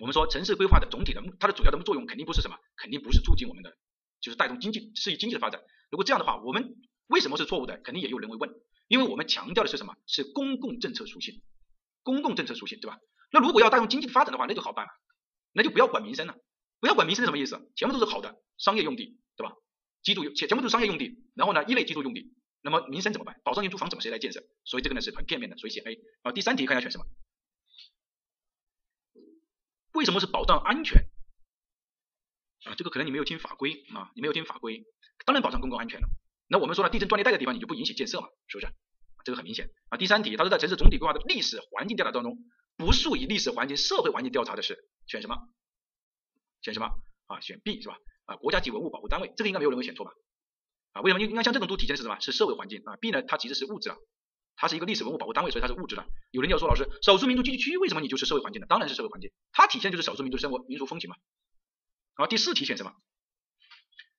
我们说城市规划的总体的它的主要的作用肯定不是什么，肯定不是促进我们的，就是带动经济、适宜经济的发展。如果这样的话，我们为什么是错误的？肯定也有人会问，因为我们强调的是什么？是公共政策属性，公共政策属性，对吧？那如果要带动经济的发展的话，那就好办了，那就不要管民生了。不要管民生是什么意思，全部都是好的商业用地，对吧？基础全全部都是商业用地，然后呢，一类基础用地，那么民生怎么办？保障性住房怎么谁来建设？所以这个呢是很片面的，所以写 A 啊。第三题看一下选什么？为什么是保障安全？啊，这个可能你没有听法规啊，你没有听法规，当然保障公共安全了。那我们说了，地震断裂带的地方你就不允许建设嘛，是不是？这个很明显啊。第三题，他说在城市总体规划的历史环境调查当中，不属于历史环境、社会环境调查的是选什么？选什么啊？选 B 是吧？啊，国家级文物保护单位，这个应该没有人会选错吧？啊，为什么？应该像这种都体现的是什么？是社会环境啊。B 呢，它其实是物质了，它是一个历史文物保护单位，所以它是物质的。有人要说老师，少数民族聚居区为什么你就是社会环境呢？当然是社会环境，它体现就是少数民族生活民俗风情嘛。好，第四题选什么？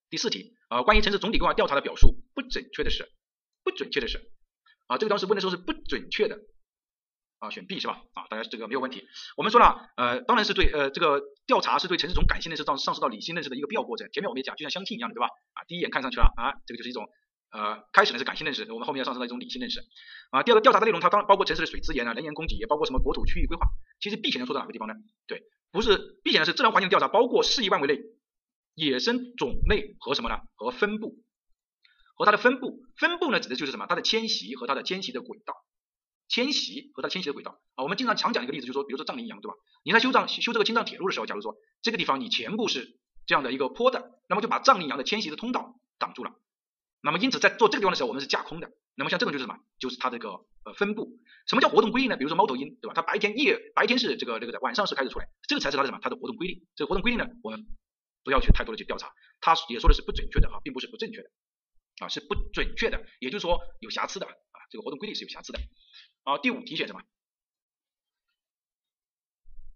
第四题啊，关于城市总体规划调查的表述不准确的是不准确的是啊，这个当时问的时候是不准确的啊，选 B 是吧？啊，大家这个没有问题。我们说了，呃，当然是对，呃，这个调查是对城市从感性认识到上升到理性认识的一个必要过程。前面我们也讲，就像相亲一样的，对吧？啊，第一眼看上去了啊，这个就是一种呃，开始呢是感性认识，我们后面要上升到一种理性认识啊。第二个调查的内容，它当然包括城市的水资源啊、能源供给，也包括什么国土区域规划。其实 B 选项说到哪个地方呢？对，不是 B 选项是自然环境的调查，包括适宜范围内野生种类和什么呢？和分布。和它的分布，分布呢指的就是什么？它的迁徙和它的迁徙的轨道，迁徙和它迁徙的轨道啊。我们经常常讲一个例子，就是说，比如说藏羚羊，对吧？你在修藏修这个青藏铁路的时候，假如说这个地方你全部是这样的一个坡的，那么就把藏羚羊的迁徙的通道挡住了。那么因此在做这个地方的时候，我们是架空的。那么像这种就是什么？就是它这个呃分布。什么叫活动规律呢？比如说猫头鹰，对吧？它白天夜白天是这个这个的，晚上是开始出来，这个才是它的什么？它的活动规律。这个活动规律呢，我们不要去太多的去调查，它也说的是不准确的啊，并不是不正确的。啊，是不准确的，也就是说有瑕疵的啊，这个活动规律是有瑕疵的。啊，第五题选什么？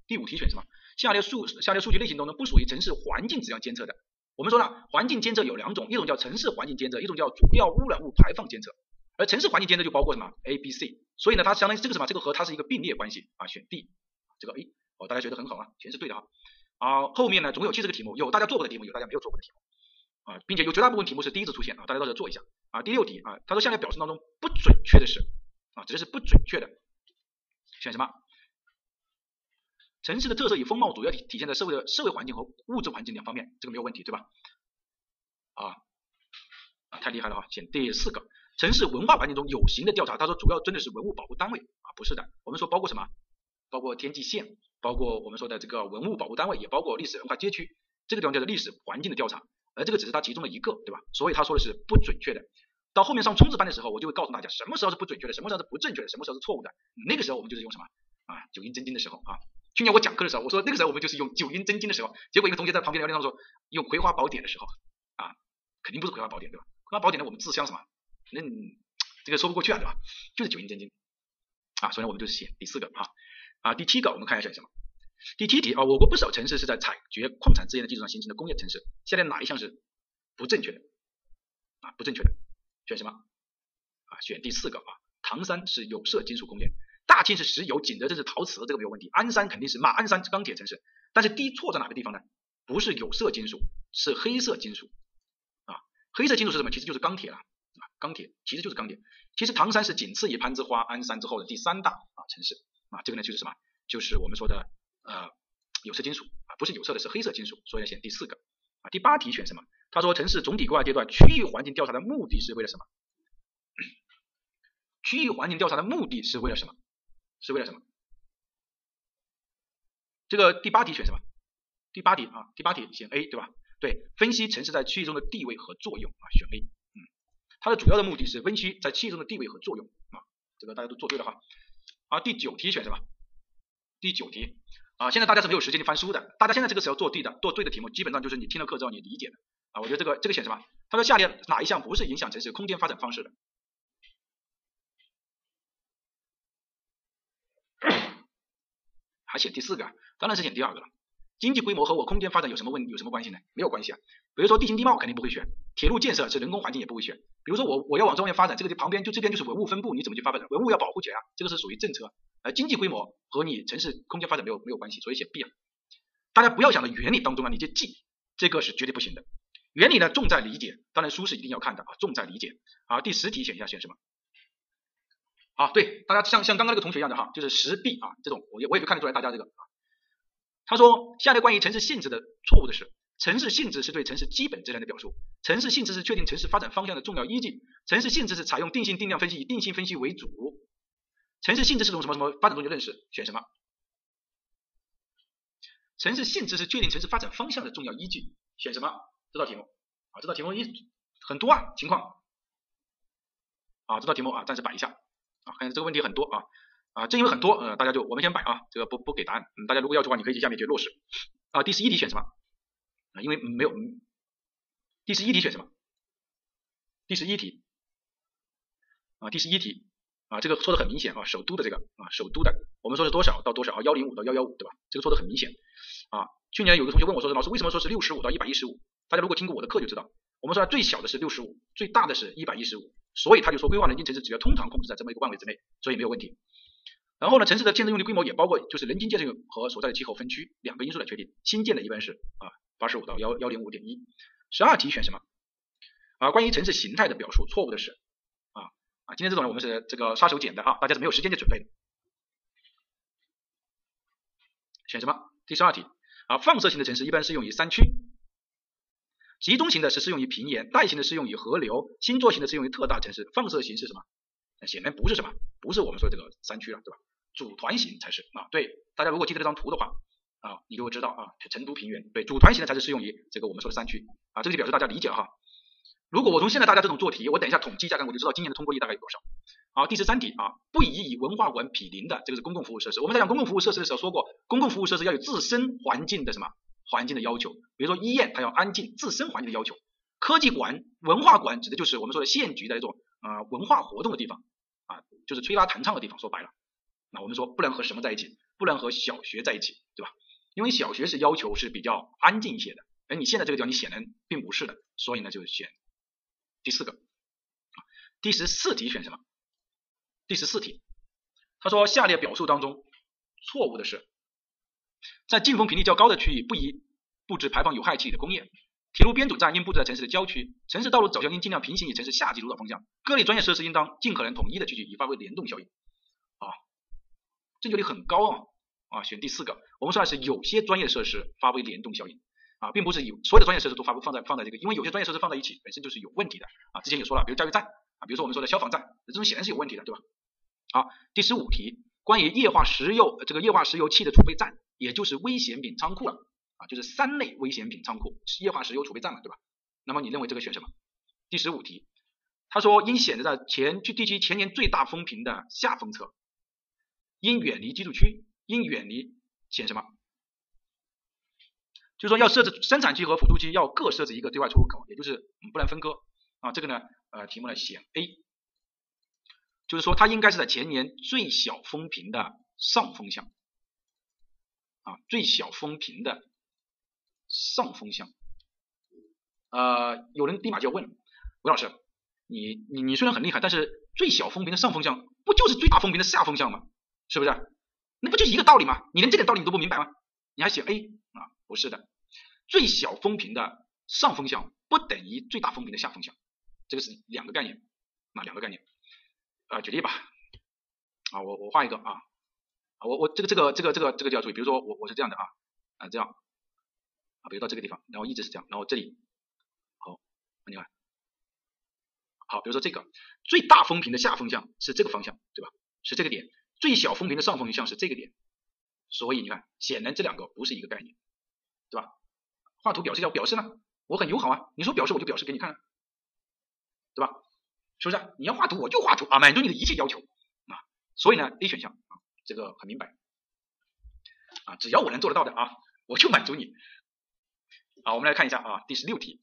第五题选什么？下列数下列数据类型中呢，不属于城市环境质量监测的。我们说了，环境监测有两种，一种叫城市环境监测，一种叫主要污染物排放监测。而城市环境监测就包括什么？A、B、C。所以呢，它相当于这个什么？这个和它是一个并列关系啊，选 D。这个 A，哦，大家学得很好啊，全是对的啊。啊，后面呢，总有七十个题目，有大家做过的题目，有大家没有做过的题目。啊，并且有绝大部分题目是第一次出现啊，大家到时候做一下啊。第六题啊，他说下列表述当中不准确的是啊，指的是不准确的，选什么？城市的特色与风貌主要体体现在社会的社会环境和物质环境两方面，这个没有问题对吧？啊啊，太厉害了哈，选第四个。城市文化环境中有形的调查，他说主要针对是文物保护单位啊，不是的，我们说包括什么？包括天际线，包括我们说的这个文物保护单位，也包括历史文化街区，这个地方叫做历史环境的调查。而这个只是它其中的一个，对吧？所以他说的是不准确的。到后面上冲刺班的时候，我就会告诉大家什么时候是不准确的，什么时候是不正确的，什么时候是错误的。那个时候我们就是用什么啊？九阴真经的时候啊。去年我讲课的时候，我说那个时候我们就是用九阴真经的时候。结果一个同学在旁边聊天当中说用葵花宝典的时候啊，肯定不是葵花宝典，对吧？葵花宝典呢，我们自相什么？那这个说不过去啊，对吧？就是九阴真经啊。所以呢，我们就是写第四个啊啊。第七个我们看一下选什么？第七题啊，我国不少城市是在采掘矿产资源的基础上形成的工业城市。下列哪一项是不正确的？啊，不正确的，选什么？啊，选第四个啊。唐山是有色金属工业，大庆是石油，景德镇是陶瓷，这个没有问题。鞍山肯定是马鞍山钢铁城市，但是第一错在哪个地方呢？不是有色金属，是黑色金属啊。黑色金属是什么？其实就是钢铁了啊，钢铁其实就是钢铁。其实唐山是仅次于攀枝花、鞍山之后的第三大啊城市啊，这个呢就是什么？就是我们说的。呃，有色金属啊，不是有色的，是黑色金属，所以要选第四个啊。第八题选什么？他说城市总体规划阶段区域环境调查的目的是为了什么？区域环境调查的目的是为了什么？是为了什么？这个第八题选什么？第八题啊，第八题选 A 对吧？对，分析城市在区域中的地位和作用啊，选 A。嗯，它的主要的目的是分析在区域中的地位和作用啊，这个大家都做对了哈。啊，第九题选什么？第九题。啊，现在大家是没有时间去翻书的。大家现在这个时候做对的，做对的题目，基本上就是你听了课之后你理解的。啊，我觉得这个这个选什么？他说下列哪一项不是影响城市空间发展方式的？还选第四个？当然是选第二个了。经济规模和我空间发展有什么问有什么关系呢？没有关系啊。比如说地形地貌肯定不会选，铁路建设是人工环境也不会选。比如说我我要往这边发展，这个地旁边就这边就是文物分布，你怎么去发展？文物要保护起来啊，这个是属于政策。而经济规模和你城市空间发展没有没有关系，所以选 B 啊。大家不要想着原理当中啊，你就记，这个是绝对不行的。原理呢重在理解，当然书是一定要看的啊，重在理解。好，第十题选一下选什么？啊，对，大家像像刚刚那个同学一样的哈，就是十 B 啊，这种我也我也就看得出来大家这个啊。他说下列关于城市性质的错误的是，城市性质是对城市基本质量的表述，城市性质是确定城市发展方向的重要依据，城市性质是采用定性定量分析，以定性分析为主。城市性质是种什么什么发展中的认识？选什么？城市性质是确定城市发展方向的重要依据。选什么？这道题目啊，这道题目一很多啊情况啊，这道题目啊暂时摆一下啊，看这个问题很多啊啊，正因为很多呃，大家就我们先摆啊，这个不不给答案。嗯，大家如果要的话，你可以去下面去落实啊。第十一题选什么？啊，因为没有。第十一题选什么？第十一题啊，第十一题。啊，这个错的很明显啊，首都的这个啊，首都的，我们说是多少到多少啊，幺零五到幺幺五，对吧？这个错的很明显啊。去年有个同学问我说，老师为什么说是六十五到一百一十五？大家如果听过我的课就知道，我们说最小的是六十五，最大的是一百一十五，所以他就说规划人均城市只要通常控制在这么一个范围之内，所以没有问题。然后呢，城市的建设用地规模也包括就是人均建设用和所在的气候分区两个因素来确定。新建的一般是啊八十五到幺幺零五点一。十二题选什么？啊，关于城市形态的表述，错误的是啊啊，今天这种呢我们是这个杀手锏的啊，大家是没有时间去准备的。选什么？第十二题啊，放射型的城市一般适用于山区，集中型的是适用于平原，带型的适用于河流，星座型的适用于特大城市。放射型是什么？显然不是什么，不是我们说的这个山区了，对吧？组团型才是啊。对，大家如果记得这张图的话啊，你就会知道啊，成都平原对，组团型的才是适用于这个我们说的山区啊。这个就表示大家理解哈。如果我从现在大家这种做题，我等一下统计一下看，我就知道今年的通过率大概有多少。好，第十三题啊，不宜以文化馆毗邻的这个是公共服务设施。我们在讲公共服务设施的时候说过，公共服务设施要有自身环境的什么环境的要求，比如说医院它要安静，自身环境的要求。科技馆、文化馆指的就是我们说的县局的那种啊文化活动的地方啊，就是吹拉弹唱的地方。说白了，那我们说不能和什么在一起，不能和小学在一起，对吧？因为小学是要求是比较安静一些的，而你现在这个地方你显然并不是的，所以呢就选第四个。第十四题选什么？第十四题，他说下列表述当中错误的是，在进风频率较高的区域不宜布置排放有害气体的工业。铁路编组站应布置在城市的郊区，城市道路走向应尽量平行于城市夏季主导方向，各类专业设施应当尽可能统一的聚集，以发挥联动效应。啊，正确率很高啊啊，选第四个。我们说的是有些专业设施发挥联动效应啊，并不是有所有的专业设施都发放在放在这个，因为有些专业设施放在一起本身就是有问题的啊。之前也说了，比如加油站啊，比如说我们说的消防站，这种显然是有问题的，对吧？好，第十五题，关于液化石油这个液化石油气的储备站，也就是危险品仓库了。啊，就是三类危险品仓库，液化石油储备站嘛，对吧？那么你认为这个选什么？第十五题，他说应选择在前去地区前年最大风平的下风侧，应远离居住区，应远离选什么？就是说要设置生产区和辅助区要各设置一个对外出入口，也就是不能分割啊。这个呢，呃，题目呢选 A，就是说它应该是在前年最小风平的上风向啊，最小风平的。上风向，呃，有人立马就问，韦老师，你你你虽然很厉害，但是最小风平的上风向不就是最大风平的下风向吗？是不是？那不就一个道理吗？你连这点道理你都不明白吗？你还写 A 啊？不是的，最小风平的上风向不等于最大风平的下风向，这个是两个概念啊，两个概念。啊，举例吧，啊，我我画一个，啊，我我这个这个这个这个这个就要注意，比如说我我是这样的啊，啊这样啊。比如到这个地方，然后一直是这样，然后这里，好，你看，好，比如说这个最大风平的下风向是这个方向，对吧？是这个点，最小风平的上风向是这个点，所以你看，显然这两个不是一个概念，对吧？画图表示要表示呢，我很友好啊，你说表示我就表示给你看，对吧？是不是？你要画图我就画图啊，满足你的一切要求啊，所以呢，A 选项，这个很明白啊，只要我能做得到的啊，我就满足你。好，我们来看一下啊，第十六题，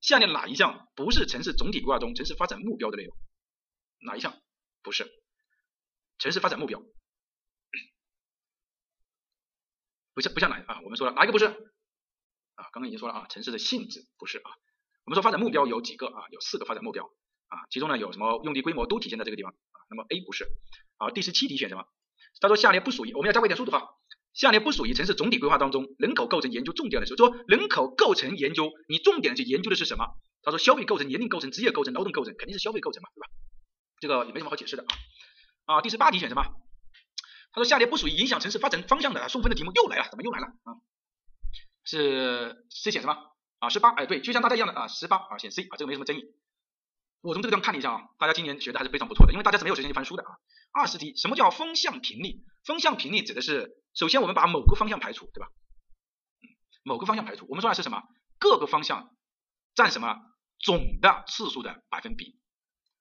下列哪一项不是城市总体规划中城市发展目标的内容？哪一项不是城市发展目标？不像不像哪啊？我们说了哪一个不是啊？刚刚已经说了啊，城市的性质不是啊。我们说发展目标有几个啊？有四个发展目标啊，其中呢有什么用地规模都体现在这个地方啊。那么 A 不是。好，第十七题选什么？他说下列不属于，我们要加快一点速度哈。下列不属于城市总体规划当中人口构成研究重点的时候，说人口构成研究，你重点去研究的是什么？他说消费构成、年龄构成、职业构成、劳动构成，肯定是消费构成嘛，对吧？这个也没什么好解释的啊。啊，第十八题选什么？他说下列不属于影响城市发展方向的送分的题目又来了，怎么又来了啊？是 C 选什么啊？十八，哎对，就像大家一样的啊，十八啊选 C 啊，这个没什么争议。我从这个地方看了一下啊，大家今年学的还是非常不错的，因为大家是没有时间去翻书的啊。二十题，什么叫风向频率？风向频率指的是，首先我们把某个方向排除，对吧？某个方向排除，我们说的是什么？各个方向占什么总的次数的百分比？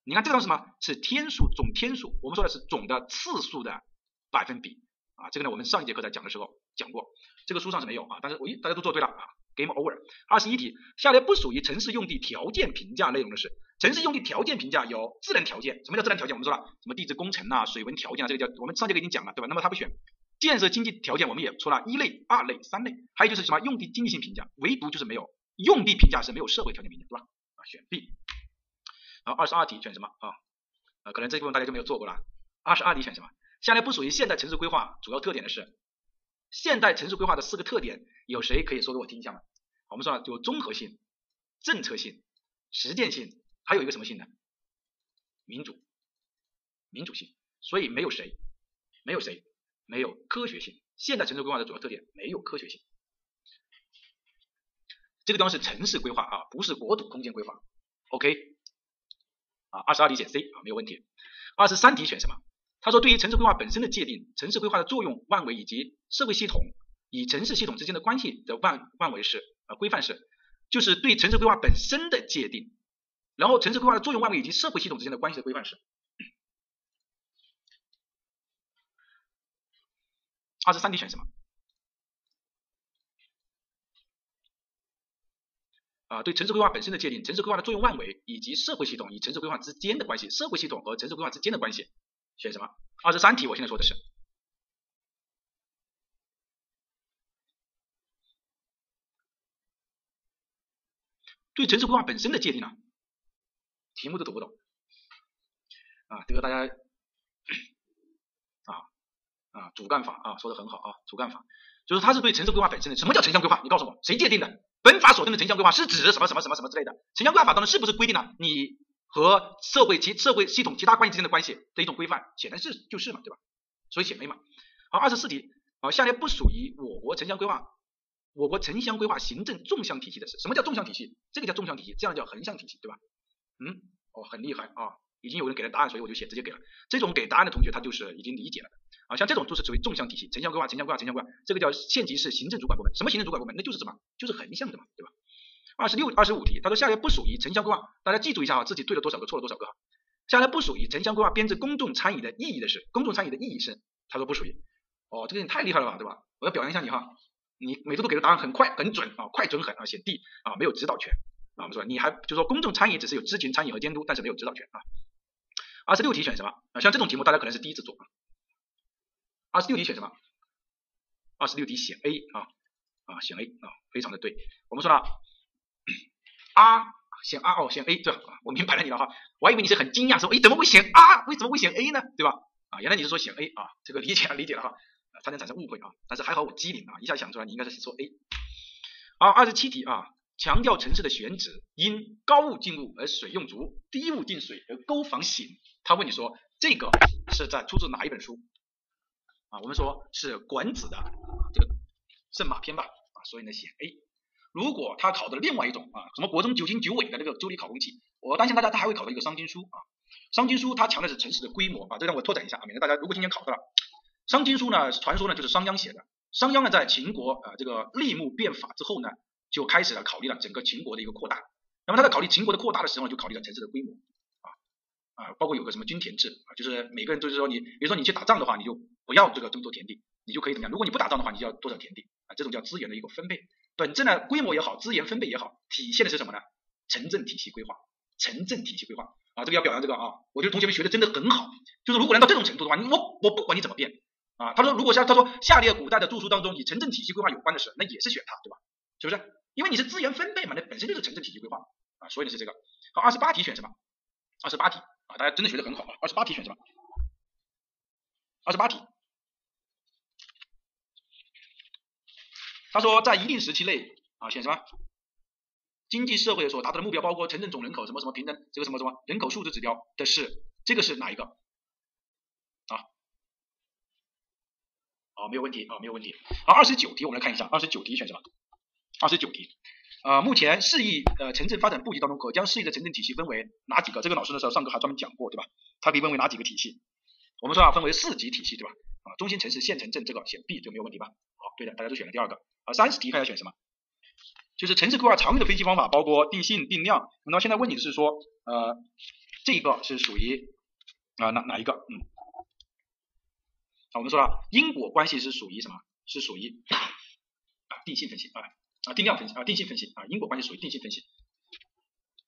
你看这个东西什么？是天数，总天数。我们说的是总的次数的百分比啊。这个呢，我们上一节课在讲的时候讲过，这个书上是没有啊。但是我一大家都做对了啊。Game over。二十一题，下列不属于城市用地条件评价内容的是，城市用地条件评价有自然条件，什么叫自然条件？我们说了，什么地质工程啊、水文条件啊，这个叫我们上节课已经讲了，对吧？那么它不选。建设经济条件我们也说了一类、二类、三类，还有就是什么用地经济性评价，唯独就是没有用地评价是没有社会条件评价，对吧？啊，选 B。然后，二十二题选什么啊？啊，可能这部分大家就没有做过了。二十二题选什么？下列不属于现代城市规划主要特点的是现代城市规划的四个特点，有谁可以说给我听一下吗？我们说了，有综合性、政策性、实践性，还有一个什么性呢？民主、民主性。所以没有谁，没有谁没有科学性。现代城市规划的主要特点没有科学性。这个地方是城市规划啊，不是国土空间规划。OK，啊，二十二题选 C 啊，没有问题。二十三题选什么？他说，对于城市规划本身的界定，城市规划的作用范围以及社会系统与城市系统之间的关系的范范围是呃规范是，就是对城市规划本身的界定，然后城市规划的作用范围以及社会系统之间的关系的规范是。二十三题选什么？啊，对城市规划本身的界定，城市规划的作用范围以及社会系统与城市规划之间的关系，社会系统和城市规划之间的关系，选什么？二十三题，我现在说的是对城市规划本身的界定呢？题目都读不懂啊，这个大家。啊，主干法啊，说的很好啊，主干法就是它是对城市规划本身的。什么叫城乡规划？你告诉我，谁界定的？本法所定的城乡规划是指什么什么什么什么之类的？城乡规划法当中是不是规定了你和社会其社会系统其他关系之间的关系的一种规范？显然是就是嘛，对吧？所以选 A 嘛。好，二十四题，好，下列不属于我国城乡规划，我国城乡规划行政纵向体系的是什么叫纵向体系？这个叫纵向体系，这样叫横向体系，对吧？嗯，哦，很厉害啊，已经有人给了答案，所以我就写直接给了。这种给答案的同学，他就是已经理解了。啊，像这种就是属于纵向体系，城乡规划、城乡规划、城乡规划，这个叫县级市行政主管部门。什么行政主管部门？那就是什么？就是横向的嘛，对吧？二十六、二十五题，他说下列不属于城乡规划，大家记住一下啊，自己对了多少个，错了多少个。下列不属于城乡规划编制公众参与的意义的是，公众参与的意义是，他说不属于。哦，这个你太厉害了吧，对吧？我要表扬一下你哈，你每次都给的答案很快很准啊，快准狠啊，选 D 啊，没有指导权啊，我们说你还就说公众参与只是有知情参与和监督，但是没有指导权啊。二十六题选什么？啊，像这种题目大家可能是第一次做啊。二十六题选什么？二十六题选 A 啊啊选 A 啊，非常的对。我们说了啊选啊哦选 A 对吧？我明白了你了哈，我还以为你是很惊讶说，哎怎么会选啊为什么会选 A 呢？对吧？啊原来你是说选 A 啊，这个理解了理解了哈，才能产生误会啊，但是还好我机灵啊，一下想出来你应该是说 A。好，二十七题啊，强调城市的选址因高物进物而水用足，低物进水而沟防险。他问你说这个是在出自哪一本书？啊，我们说是管子的这个圣马篇吧，啊，所以呢选 A。如果他考的另外一种啊，什么国中九经九纬的那个周礼考公器，我担心大家他还会考到一个商经书啊。商经书它强调的是城市的规模啊，这让我拓展一下啊，免得大家如果今天考到了商经书呢，传说呢就是商鞅写的。商鞅呢在秦国啊这个立木变法之后呢，就开始了考虑了整个秦国的一个扩大。那么他在考虑秦国的扩大的时候，就考虑了城市的规模。啊，包括有个什么均田制啊，就是每个人就是说你，比如说你去打仗的话，你就不要这个这么多田地，你就可以怎么样？如果你不打仗的话，你就要多少田地啊？这种叫资源的一个分配。本质呢，规模也好，资源分配也好，体现的是什么呢？城镇体系规划，城镇体系规划啊，这个要表扬这个啊，我觉得同学们学的真的很好。就是如果能到这种程度的话，你我我不管你怎么变啊，他说如果像他说下列古代的著书当中与城镇体系规划有关的事，那也是选它，对吧？是不是？因为你是资源分配嘛，那本身就是城镇体系规划啊，所以呢是这个。好，二十八题选什么？二十八题。啊，大家真的学的很好啊！二十八题选什么？二十八题，他说在一定时期内啊，选什么？经济社会所达到的目标包括城镇总人口什么什么平等这个什么什么人口素质指标的是这个是哪一个？啊？好，没有问题啊，没有问题。好，二十九题我们来看一下，二十九题选什么？二十九题。呃，目前市域呃城镇发展布局当中，可将市域的城镇体系分为哪几个？这个老师的时候上课还专门讲过，对吧？它可以分为哪几个体系？我们说啊，分为四级体系，对吧？啊，中心城市、县城镇这个选 B 就没有问题吧？好，对的，大家都选了第二个。啊，三十题看要选什么？就是城市规划常用的分析方法包括定性、定量。那么现在问你的是说，呃，这个是属于啊哪哪一个？嗯，好，我们说了因果关系是属于什么？是属于啊定性分析啊。啊，定量分析啊，定性分析啊，因果关系属于定性分析。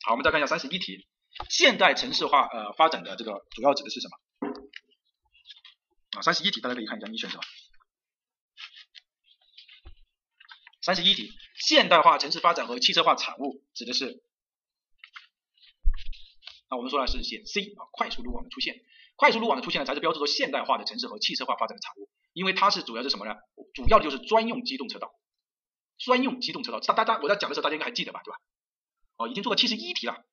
好，我们再看一下三十一题，现代城市化呃发展的这个主要指的是什么？啊，三十一题大家可以看一下，你选什么？三十一题，现代化城市发展和汽车化产物指的是那我们说呢是选 C 啊，快速路网的出现，快速路网的出现呢才是标志着现代化的城市和汽车化发展的产物，因为它是主要是什么呢？主要的就是专用机动车道，专用机动车道，大大家我在讲的时候大家应该还记得吧，对吧？哦，已经做到七十一题了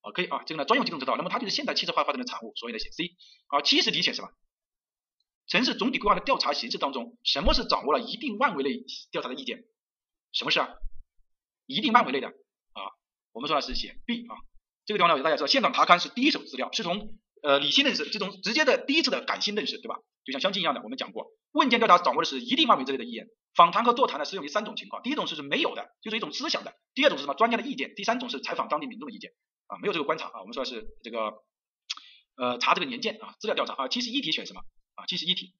，OK 啊，这个呢专用机动车道，那么它就是现代汽车化发展的产物，所以呢选 C 啊，七十题选什么？城市总体规划的调查形式当中，什么是掌握了一定范围内调查的意见？什么是啊？一定范围内的啊？我们说的是选 B 啊。这个地方呢，大家知道，现场查勘是第一手资料，是从呃理性认识这种直接的第一次的感性认识，对吧？就像相亲一样的，我们讲过，问卷调查掌握的是一定范围之内的意见，访谈和座谈呢适用于三种情况，第一种是是没有的，就是一种思想的；第二种是什么？专家的意见；第三种是采访当地民众的意见啊，没有这个观察啊，我们说的是这个呃查这个年鉴啊，资料调查啊，七十一题选什么啊？七十一题，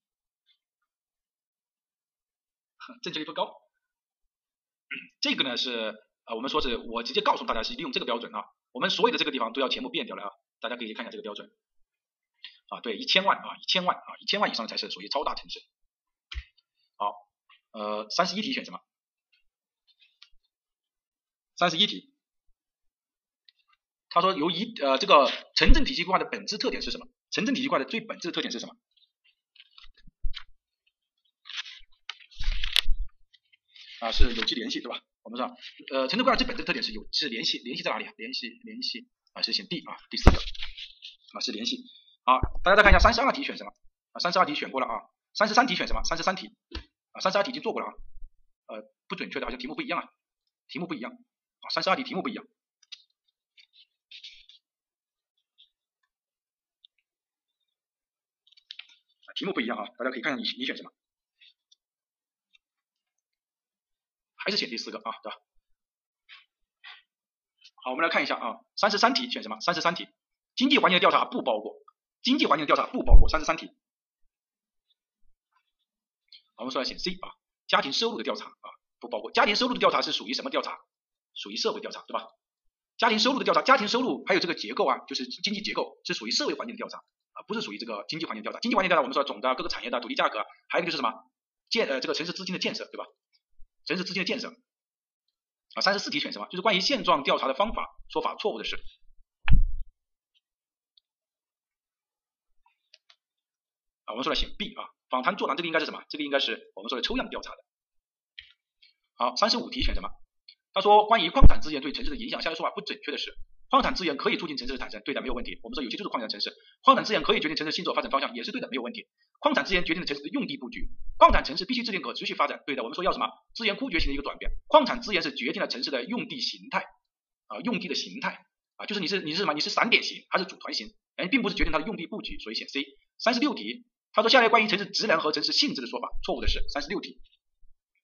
正确率不高，这个呢是啊，我们说是我直接告诉大家是利用这个标准啊。我们所有的这个地方都要全部变掉了啊！大家可以看一下这个标准啊，对，一千万啊，一千万啊，一千万以上才是属于超大城市。好，呃，三十一题选什么？三十一题，他说由一呃这个城镇体系规划的本质特点是什么？城镇体系规划的最本质的特点是什么？啊，是有机联系，对吧？我们说，呃，城镇规划最本质特点是有是联系，联系在哪里啊？联系联系啊，是选 D 啊，第四个啊是联系。好，大家再看一下三十二题选什么？啊，三十二题选过了啊，三十三题选什么？三十三题啊，三十二题已经做过了啊，呃，不准确的，好像题目不一样啊，题目不一样啊，三十二题题目不一样，题目不一样啊，大家可以看一下你你选什么？还是选第四个啊，对吧？好，我们来看一下啊，三十三题选什么？三十三题，经济环境的调查不包括，经济环境的调查不包括三十三题。我们说来选 C 啊，家庭收入的调查啊不包括，家庭收入的调查是属于什么调查？属于社会调查，对吧？家庭收入的调查，家庭收入还有这个结构啊，就是经济结构是属于社会环境的调查啊，不是属于这个经济环境调查。经济环境调查我们说总的各个产业的土地价格，还有一个就是什么建呃这个城市资金的建设，对吧？城市之间的建设啊，三十四题选什么？就是关于现状调查的方法说法错误的是啊，我们说来选 B 啊，访谈座谈这个应该是什么？这个应该是我们说的抽样调查的。好，三十五题选什么？他说关于矿产资源对城市的影响，下列说法不准确的是。矿产资源可以促进城市的产生，对的，没有问题。我们说有些就是矿产城市，矿产资源可以决定城市新作发展方向，也是对的，没有问题。矿产资源决定了城市的用地布局，矿产城市必须制定可持续发展，对的。我们说要什么？资源枯竭型的一个转变，矿产资源是决定了城市的用地形态啊，用地的形态啊，就是你是你是什么？你是散点型还是组团型？哎，并不是决定它的用地布局，所以选 C。三十六题，他说下列关于城市职能和城市性质的说法错误的是三十六题，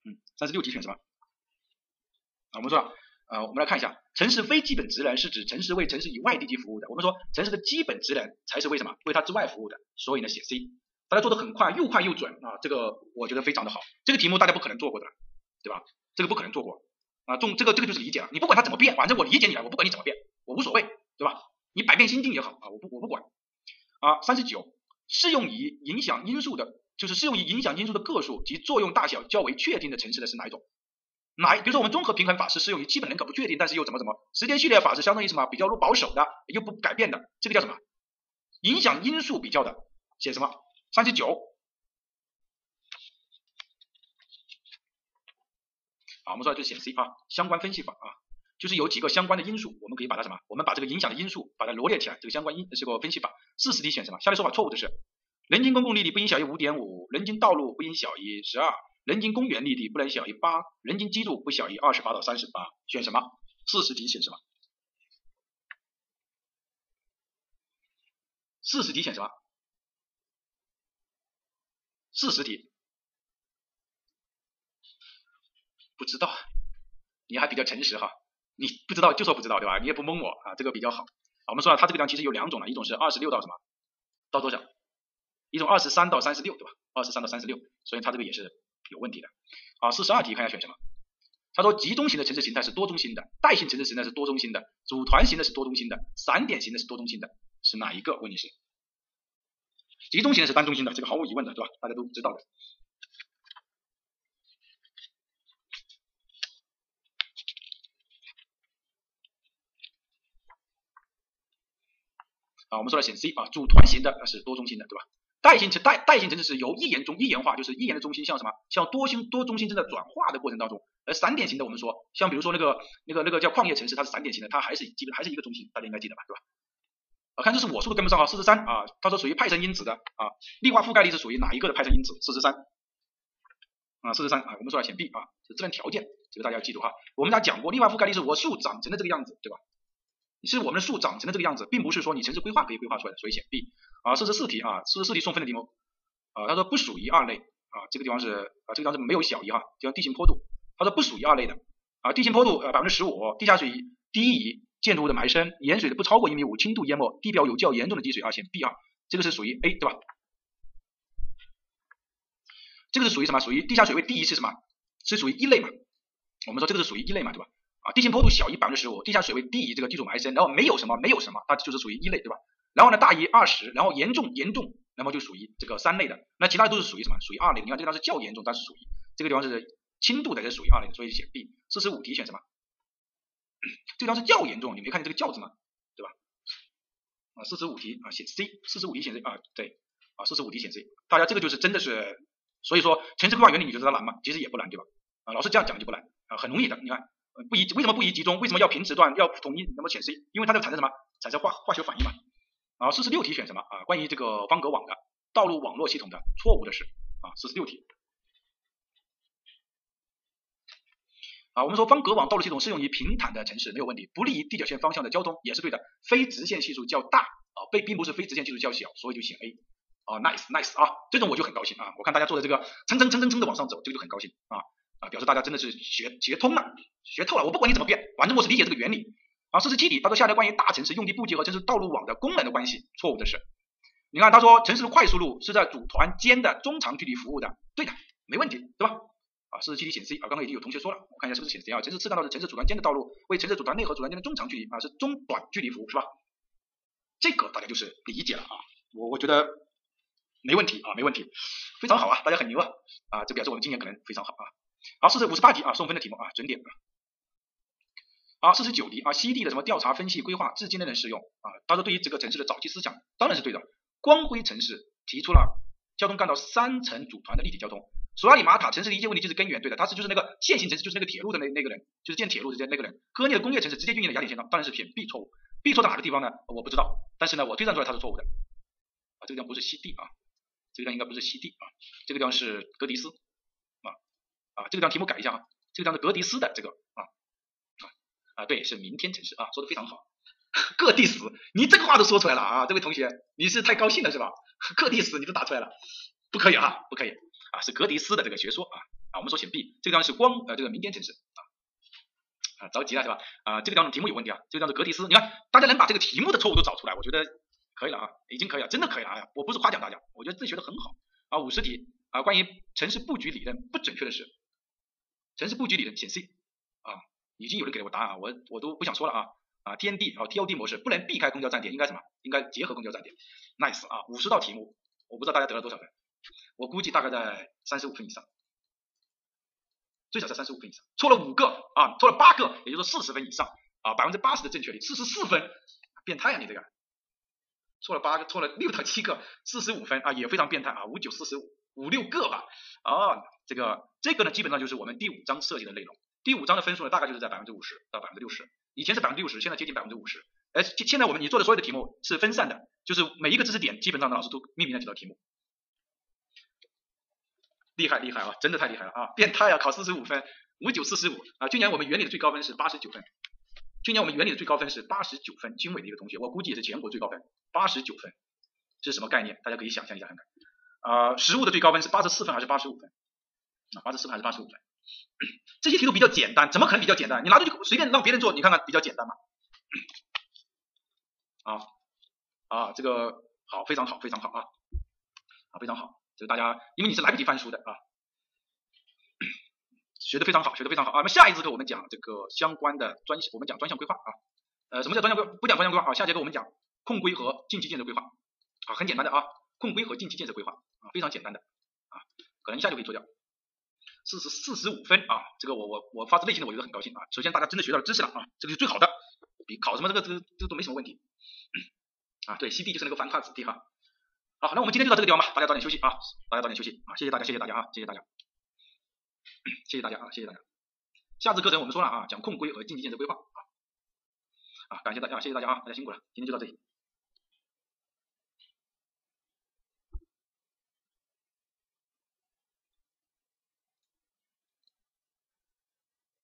嗯，三十六题选什么？啊，我们说。呃，我们来看一下，城市非基本职能是指城市为城市以外地区服务的。我们说城市的基本职能才是为什么？为它之外服务的。所以呢，写 C，大家做的很快，又快又准啊，这个我觉得非常的好。这个题目大家不可能做过的，对吧？这个不可能做过啊，中这个这个就是理解了。你不管它怎么变，反正我理解你了，我不管你怎么变，我无所谓，对吧？你百变心经也好啊，我不我不管。啊，三十九，适用于影响因素的，就是适用于影响因素的个数及作用大小较为确定的城市的是哪一种？哪？比如说我们综合平衡法是适用于基本人口不确定，但是又怎么怎么？时间序列法是相当于什么？比较保守的，又不改变的，这个叫什么？影响因素比较的，写什么？三十九。好，我们说就写 C 啊，相关分析法啊，就是有几个相关的因素，我们可以把它什么？我们把这个影响的因素把它罗列起来，这个相关因这个分析法。四十题选什么？下列说法错误的是：人均公共利率不应小于五点五，人均道路不应小于十二。人均公园绿地不能小于八，人均基数不小于二十八到三十八，选什么？四十题选什么？四十题选什么？四十题不知道，你还比较诚实哈，你不知道就说不知道对吧？你也不蒙我啊，这个比较好。我们说了，它这个地方其实有两种了，一种是二十六到什么？到多少？一种二十三到三十六对吧？二十三到三十六，所以它这个也是。有问题的，好，四十二题看一下选什么？他说集中型的城市形态是多中心的，带性城市形态是多中心的，组团型的是多中心的，散点型的是多中心的，是哪一个？问题是集中型的是单中心的，这个毫无疑问的，对吧？大家都知道的。啊，我们说了选 C 啊，组团型的那是多中心的，对吧？带性城带带性城市是由一元中一元化，就是一元的中心向什么向多星多中心正在转化的过程当中，而散点型的我们说像比如说那个那个那个叫矿业城市，它是散点型的，它还是基本还是一个中心，大家应该记得吧，对吧？啊，看这是我数的跟不上啊，四十三啊，它说属于派生因子的啊，力化覆盖率是属于哪一个的派生因子？四十三啊，四十三啊，我们说了选 B 啊，是自然条件，这个大家要记住哈。我们家讲过，力化覆盖率是我树长成的这个样子，对吧？是我们的树长成的这个样子，并不是说你城市规划可以规划出来的，所以选 B 啊。四十四题啊，四十四题送分的题目啊，他说不属于二类啊，这个地方是啊，这个地方是没有小于哈，叫地形坡度，他说不属于二类的啊，地形坡度呃百分之十五，地下水低于建筑物的埋深，盐水的不超过一米五，轻度淹没，地表有较严重的积水啊，选 B 啊，这个是属于 A 对吧？这个是属于什么？属于地下水位低于是什么？是属于一类嘛？我们说这个是属于一类嘛，对吧？啊，地形坡度小于百分之十五，地下水位低于这个基础埋深，然后没有什么，没有什么，它就是属于一类，对吧？然后呢，大于二十，然后严重严重，那么就属于这个三类的。那其他都是属于什么？属于二类。你看这个地方是较严重，但是属于这个地方是轻度的，是属于二类的，所以选 B。四十五题选什么？这个地方是较严重，你没看见这个较字吗？对吧？啊，四十五题啊选 C，四十五题选 C 啊，对，啊，四十五题选 C。大家这个就是真的是，所以说城市规划原理你觉得它难吗？其实也不难，对吧？啊，老师这样讲就不难啊，很容易的，你看。不宜为什么不宜集中？为什么要平时段要统一？那么选 C，因为它在产生什么？产生化化学反应嘛。啊，四十六题选什么？啊，关于这个方格网的道路网络系统的错误的是啊，四十六题。啊，我们说方格网道路系统适用于平坦的城市没有问题，不利于地角线方向的交通也是对的。非直线系数较大啊，被并不是非直线系数较小，所以就选 A。啊，nice nice 啊，这种我就很高兴啊，我看大家做的这个蹭蹭蹭蹭蹭的往上走，这个就很高兴啊。啊，表示大家真的是学学通了，学透了。我不管你怎么变，反正我是理解这个原理。啊，四十七题，他说下列关于大城市用地布局和城市道路网的功能的关系，错误的是。你看，他说城市的快速路是在组团间的中长距离服务的，对的，没问题，对吧？啊，四十七题选 C 啊，刚刚已经有同学说了，我看一下是不是选 C 啊？城市次干道是城市组团间的道路，为城市组团内和组团间的中长距离啊，是中短距离服务，是吧？这个大家就是理解了啊，我我觉得没问题啊，没问题，非常好啊，大家很牛啊，啊，这表示我们今年可能非常好啊。好，四十五十八题啊，送分的题目啊，准点啊。啊，四十九题啊，C D 的什么调查分析规划至今仍能适用啊？他说对于这个城市的早期思想当然是对的。光辉城市提出了交通干道三层组团的立体交通。索亚里马塔城市的一切问题就是根源，对的，他是就是那个线性城市，就是那个铁路的那那个人，就是建铁路的那个人。科涅的工业城市直接运营的雅典线道，当然是选 B 错误。B 错在哪个地方呢？我不知道，但是呢，我推断出来它是错误的。啊，这个地方不是西地啊，这个地方应该不是西地啊，这个地方是格迪斯。啊啊，这个地方题目改一下哈，这个地方是格迪斯的这个啊，对，是明天城市啊，说的非常好，各地死，你这个话都说出来了啊，这位同学，你是太高兴了是吧？各地死你都打出来了，不可以哈，不可以啊，是格迪斯的这个学说啊啊，我们说选 B，这个地方是光呃这个明天城市啊啊着急了是吧？啊，这个地方题目有问题啊，这个地方是格迪斯，你看大家能把这个题目的错误都找出来，我觉得可以了啊，已经可以了，真的可以了啊，我不是夸奖大家，我觉得自己学的很好啊，五十题啊，关于城市布局理论不准确的是。城市布局理论选 C 啊，已经有人给了我答案啊，我我都不想说了啊啊，TND 啊 TOD 模式不能避开公交站点，应该什么？应该结合公交站点，nice 啊，五十道题目，我不知道大家得了多少分，我估计大概在三十五分以上，最少在三十五分以上，错了五个啊，错了八个，也就是说四十分以上啊，百分之八十的正确率，四十四分，变态啊你这个，错了八个，错了六到七个，四十五分啊，也非常变态啊，五九四十五五六个吧，啊。这个这个呢，基本上就是我们第五章设计的内容。第五章的分数呢，大概就是在百分之五十到百分之六十。以前是百分之六十，现在接近百分之五十。而现在我们你做的所有的题目是分散的，就是每一个知识点基本上老师都命名了几道题目。厉害厉害啊，真的太厉害了啊！变态啊，考四十五分，五九四十五啊。去年我们原理的最高分是八十九分，去年我们原理的最高分是八十九分，经纬的一个同学，我估计也是全国最高分，八十九分，这是什么概念？大家可以想象一下看看。啊，实物的最高分是八十四分还是八十五分？啊，八十四分还是八十五分？这些题都比较简单，怎么可能比较简单？你拿出去随便让别人做，你看看比较简单吗？啊啊，这个好，非常好，非常好啊啊，非常好，这个大家因为你是来不及翻书的啊，学的非常好，学的非常好啊。那么下一节课我们讲这个相关的专，我们讲专项规划啊。呃，什么叫专项规？不讲专项规划啊。下节课我们讲控规和近期建设规划啊，很简单的啊，控规和近期建设规划啊，非常简单的啊，可能一下就可以做掉。四十四十五分啊，这个我我我发自内心的我觉得很高兴啊。首先大家真的学到了知识了啊，这个是最好的，比考什么这个这个这个都没什么问题。啊，对，CD 就是那个繁跨子弟哈。好，那我们今天就到这个地方吧，大家早点休息啊，大家早点休息啊，谢谢大家，谢谢大家啊，谢谢大家，谢谢大家啊，谢谢大家。下次课程我们说了啊，讲控规和竞技建设规划啊，啊，感谢大家，谢谢大家啊，大家辛苦了，今天就到这里。